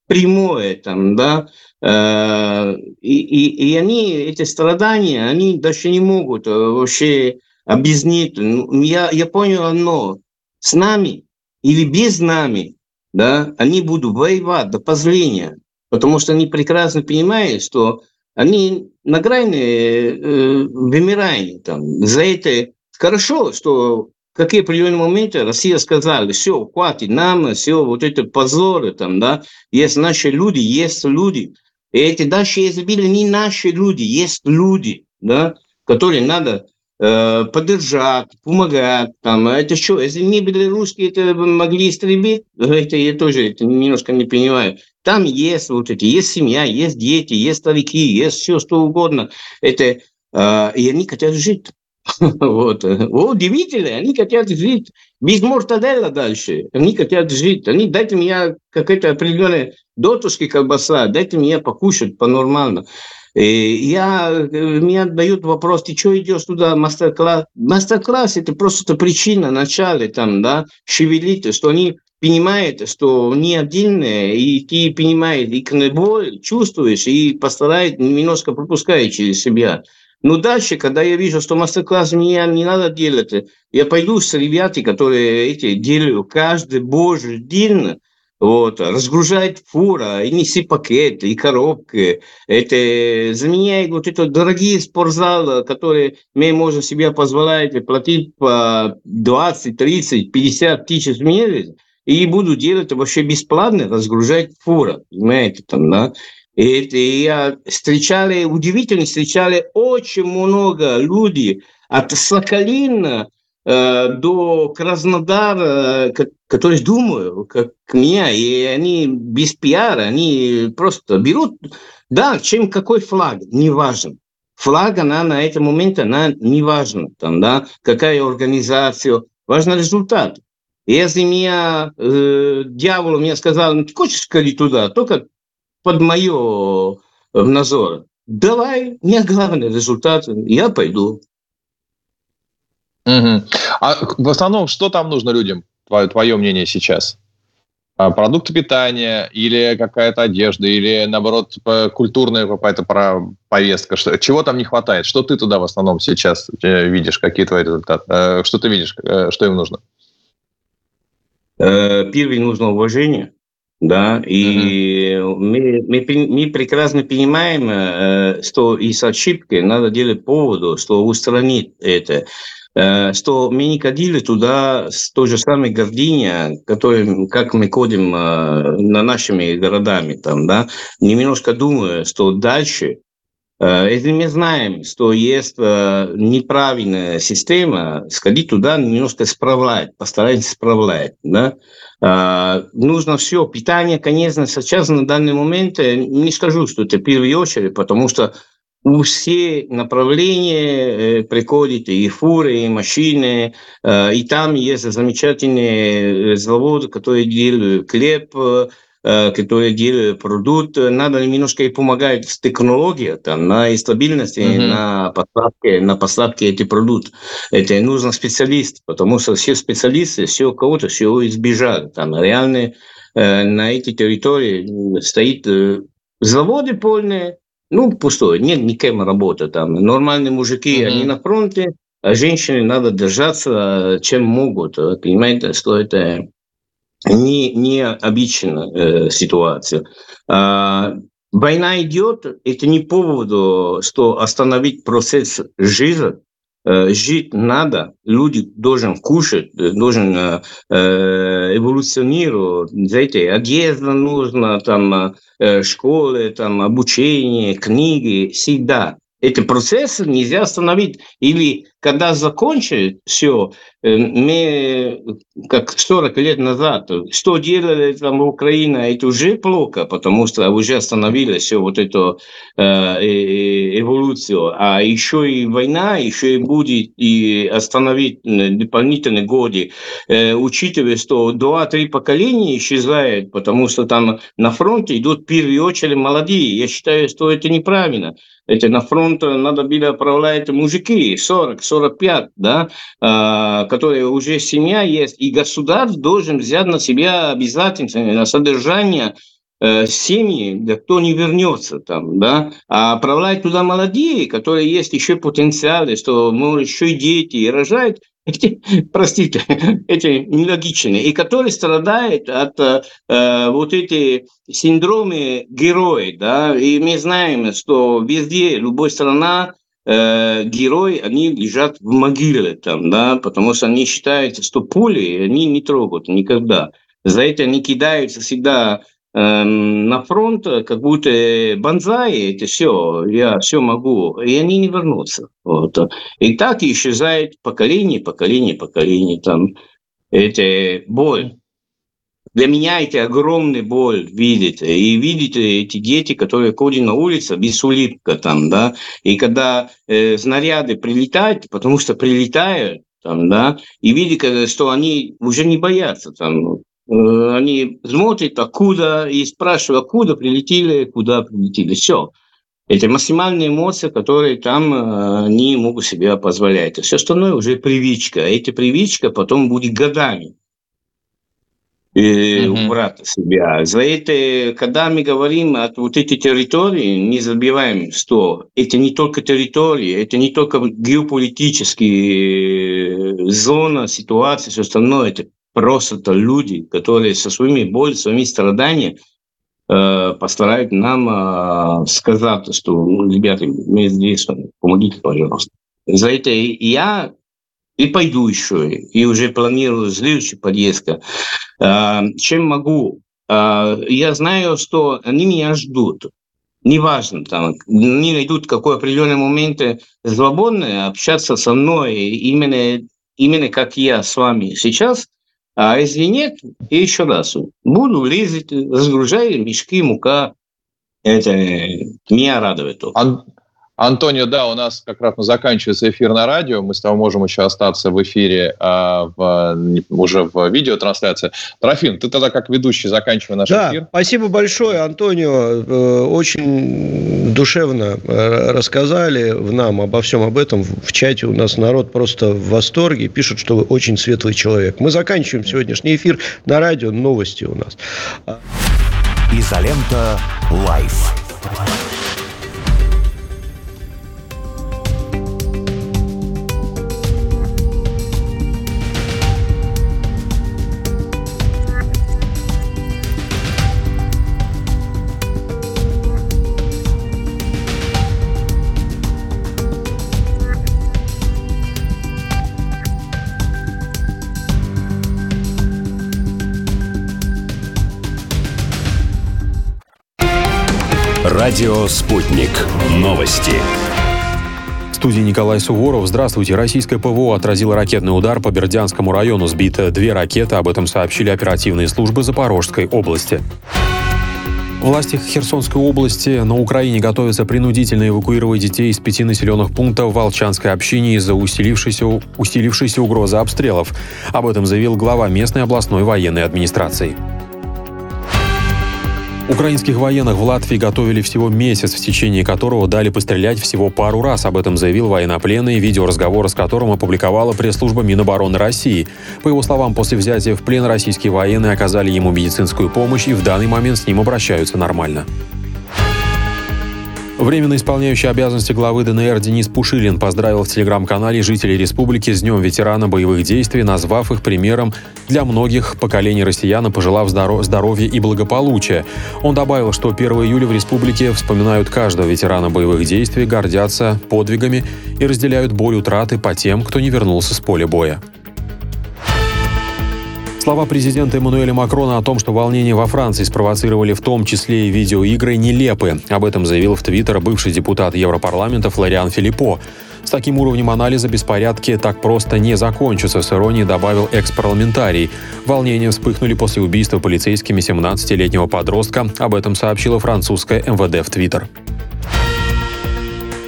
прямое там, да, э, и, и, и они, эти страдания, они даже не могут э, вообще объяснить. Ну, я, я понял одно, с нами или без нами, да, они будут воевать до позрения, потому что они прекрасно понимают, что они на грани э, вымирания. Там. За это хорошо, что какие определенные моменты Россия сказала, все, хватит нам, все, вот это позоры там, да, есть наши люди, есть люди. И эти если были не наши люди, есть люди, да, которые надо э, поддержать, помогать. Там. Это что, если не были русские, это могли истребить? Это я тоже это немножко не понимаю. Там есть вот эти, есть семья, есть дети, есть старики, есть все, что угодно. Это, э, и они хотят жить. [laughs] Вот. Удивительно, они хотят жить без мортаделла дальше. Они хотят жить. Они дайте мне какая-то определенная дотушки колбаса, дайте мне покушать по-нормально. И я, меня дают вопрос, ты что идешь туда, мастер-класс? Мастер-класс – это просто причина, начале там, да, шевелить, что они понимают, что не отдельные, и ты понимаешь, и боль чувствуешь, и постарается немножко пропускать через себя. Но дальше, когда я вижу, что мастер-класс меня не надо делать, я пойду с ребятами, которые эти делают каждый божий день, вот, разгружает фура, и неси пакеты, и коробки. Это заменяет вот это дорогие спортзалы, которые мы можем себе позволять платить по 20, 30, 50 тысяч в месяц, и буду делать вообще бесплатно, разгружать фура, понимаете, там, да. И, я встречали, удивительно, встречали очень много людей от Сахалина э, до Краснодара, которые думают, как меня, и они без пиара, они просто берут, да, чем какой флаг, неважно. Флаг, она на этом моменте, она не важна, там, да, какая организация, важен результат. Если меня, э, дьявол мне сказал, ну, ты хочешь сходить туда, только под мое э, надзор. Давай, мне главный результат, я пойду. Угу. А в основном, что там нужно людям, твое, твое мнение сейчас? А, продукты питания или какая-то одежда, или, наоборот, культурная какая-то повестка? Что, чего там не хватает? Что ты туда в основном сейчас э, видишь? Какие твои результаты? Э, что ты видишь? Что им нужно? Первый нужно уважение да, и mm-hmm. мы, мы, мы прекрасно понимаем, э, что из ошибки надо делать поводу, что устранить это, э, что мы не ходили туда с той же самой гордыней, которой, как мы ходим э, на нашими городами, там, да, немножко думаю, что дальше если мы знаем, что есть неправильная система, сходить туда немножко исправлять, постараемся исправлять. Да? А, нужно все. Питание, конечно, сейчас на данный момент э, не скажу, что это в первую очередь, потому что у все направления э, приходят и фуры, и машины, э, и там есть замечательные заводы, которые делают хлеб, Э, которые делают продукт, надо немножко и помогать с технологией, там, на стабильности, mm-hmm. на поставке, на поставке этих продуктов. Это нужно специалист, потому что все специалисты, все кого-то, все избежали. Там реально э, на этой территории стоит э, заводы полные, ну, пустое, нет никем работы там. Нормальные мужики, mm-hmm. они на фронте, а женщины надо держаться, чем могут. Понимаете, что это не, не обычная э, ситуация. А, война идет, это не повод, что остановить процесс жизни, э, жить надо, люди должны кушать, должен э, э эволюционировать, знаете, одежда нужна, там, э, школы, там, обучение, книги, всегда. Эти процессы нельзя остановить. Или когда закончили все, э, мы, как 40 лет назад, что делали там в Украине, это уже плохо, потому что уже остановили все вот эту э, эволюцию. А еще и война, еще и будет и остановить дополнительные годы, э, учитывая, что два-три поколения исчезают, потому что там на фронте идут в первую очередь молодые. Я считаю, что это неправильно. Эти на фронт надо было отправлять мужики 40-45, да, э, которые уже семья есть, и государство должен взять на себя обязательства на содержание э, семьи, да кто не вернется там, да, а отправлять туда молодые, которые есть еще потенциалы, что, может, еще и дети, и рожают, [laughs] простите, [laughs] эти нелогичные, и которые страдают от э, вот эти синдромы героя, да, и мы знаем, что везде, любой страна, э, герои, они лежат в могиле там, да, потому что они считают, что пули они не трогают никогда. За это они кидаются всегда на фронт, как будто банзай, это все, я все могу, и они не вернутся. Вот. И так исчезает поколение, поколение, поколение. Там. Это боль. Для меня это огромная боль видеть. И видеть эти дети, которые ходят на улице без улыбка там, да. И когда э, снаряды прилетают, потому что прилетают, там, да, и видят, что они уже не боятся там, Э, они смотрят, откуда, и спрашивают, откуда прилетели, куда прилетели. Все. Это максимальные эмоции, которые там э, они могут себе позволять. Все остальное уже привычка. А эта привычка потом будет годами mm-hmm. убрать себя. За это, когда мы говорим о вот этой территории, не забываем, что это не только территория, это не только геополитические э, зона, ситуация, все остальное, это просто то люди, которые со своими болями, своими страданиями э, постарают нам э, сказать, что, ну, ребята, мы здесь, помогите, пожалуйста. За это я и пойду еще, и уже планирую следующий поездка. Э, чем могу? Э, я знаю, что они меня ждут. Неважно, там, они найдут какой определенный момент свободно общаться со мной, именно, именно как я с вами сейчас, а если нет, и еще раз, буду резать, разгружаю мешки, мука. Это меня радует. Ан- Антонио, да, у нас как раз заканчивается эфир на радио. Мы с тобой можем еще остаться в эфире а, в, уже в видеотрансляции. Трофим, ты тогда как ведущий заканчивай наш да, эфир. Спасибо большое, Антонио. Э, очень душевно э, рассказали в нам обо всем об этом. В чате у нас народ просто в восторге. Пишут, что вы очень светлый человек. Мы заканчиваем сегодняшний эфир на радио. Новости у нас. Изолента Лайф. Радио «Спутник». Новости. В студии Николай Суворов. Здравствуйте. Российское ПВО отразило ракетный удар по Бердянскому району. Сбито две ракеты. Об этом сообщили оперативные службы Запорожской области. Власти Херсонской области на Украине готовятся принудительно эвакуировать детей из пяти населенных пунктов Волчанской общине из-за усилившейся, усилившейся угрозы обстрелов. Об этом заявил глава местной областной военной администрации. Украинских военных в Латвии готовили всего месяц, в течение которого дали пострелять всего пару раз. Об этом заявил военнопленный, видеоразговор с которым опубликовала пресс-служба Минобороны России. По его словам, после взятия в плен российские военные оказали ему медицинскую помощь и в данный момент с ним обращаются нормально. Временно исполняющий обязанности главы ДНР Денис Пушилин поздравил в телеграм-канале жителей республики с Днем ветерана боевых действий, назвав их примером для многих поколений россиян и пожелав здоровья и благополучия. Он добавил, что 1 июля в республике вспоминают каждого ветерана боевых действий, гордятся подвигами и разделяют боль утраты по тем, кто не вернулся с поля боя. Слова президента Эммануэля Макрона о том, что волнения во Франции спровоцировали в том числе и видеоигры, нелепы. Об этом заявил в Твиттер бывший депутат Европарламента Флориан Филиппо. С таким уровнем анализа беспорядки так просто не закончатся, с иронией добавил экс-парламентарий. Волнения вспыхнули после убийства полицейскими 17-летнего подростка. Об этом сообщила французская МВД в Твиттер.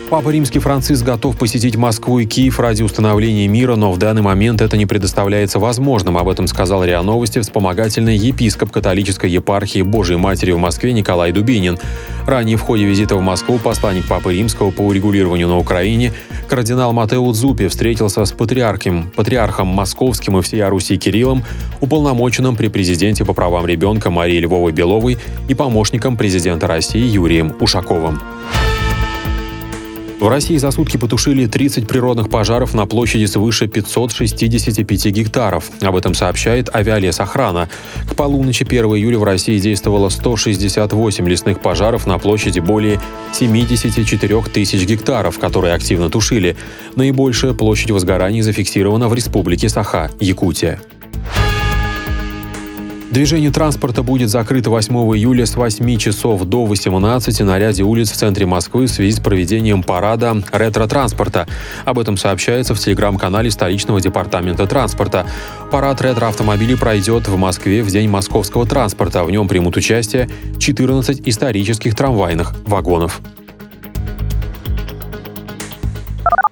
Папа Римский Франциск готов посетить Москву и Киев ради установления мира, но в данный момент это не предоставляется возможным. Об этом сказал РИА Новости вспомогательный епископ католической епархии Божией Матери в Москве Николай Дубинин. Ранее в ходе визита в Москву посланник Папы Римского по урегулированию на Украине кардинал Матео Дзупи встретился с патриархом, патриархом Московским и всея Руси Кириллом, уполномоченным при президенте по правам ребенка Марии Львовой Беловой и помощником президента России Юрием Ушаковым. В России за сутки потушили 30 природных пожаров на площади свыше 565 гектаров. Об этом сообщает Авиалесохрана. К полуночи 1 июля в России действовало 168 лесных пожаров на площади более 74 тысяч гектаров, которые активно тушили. Наибольшая площадь возгораний зафиксирована в республике Саха, Якутия. Движение транспорта будет закрыто 8 июля с 8 часов до 18 на ряде улиц в центре Москвы в связи с проведением парада ретро-транспорта. Об этом сообщается в телеграм-канале столичного департамента транспорта. Парад ретро-автомобилей пройдет в Москве в День московского транспорта. В нем примут участие 14 исторических трамвайных вагонов.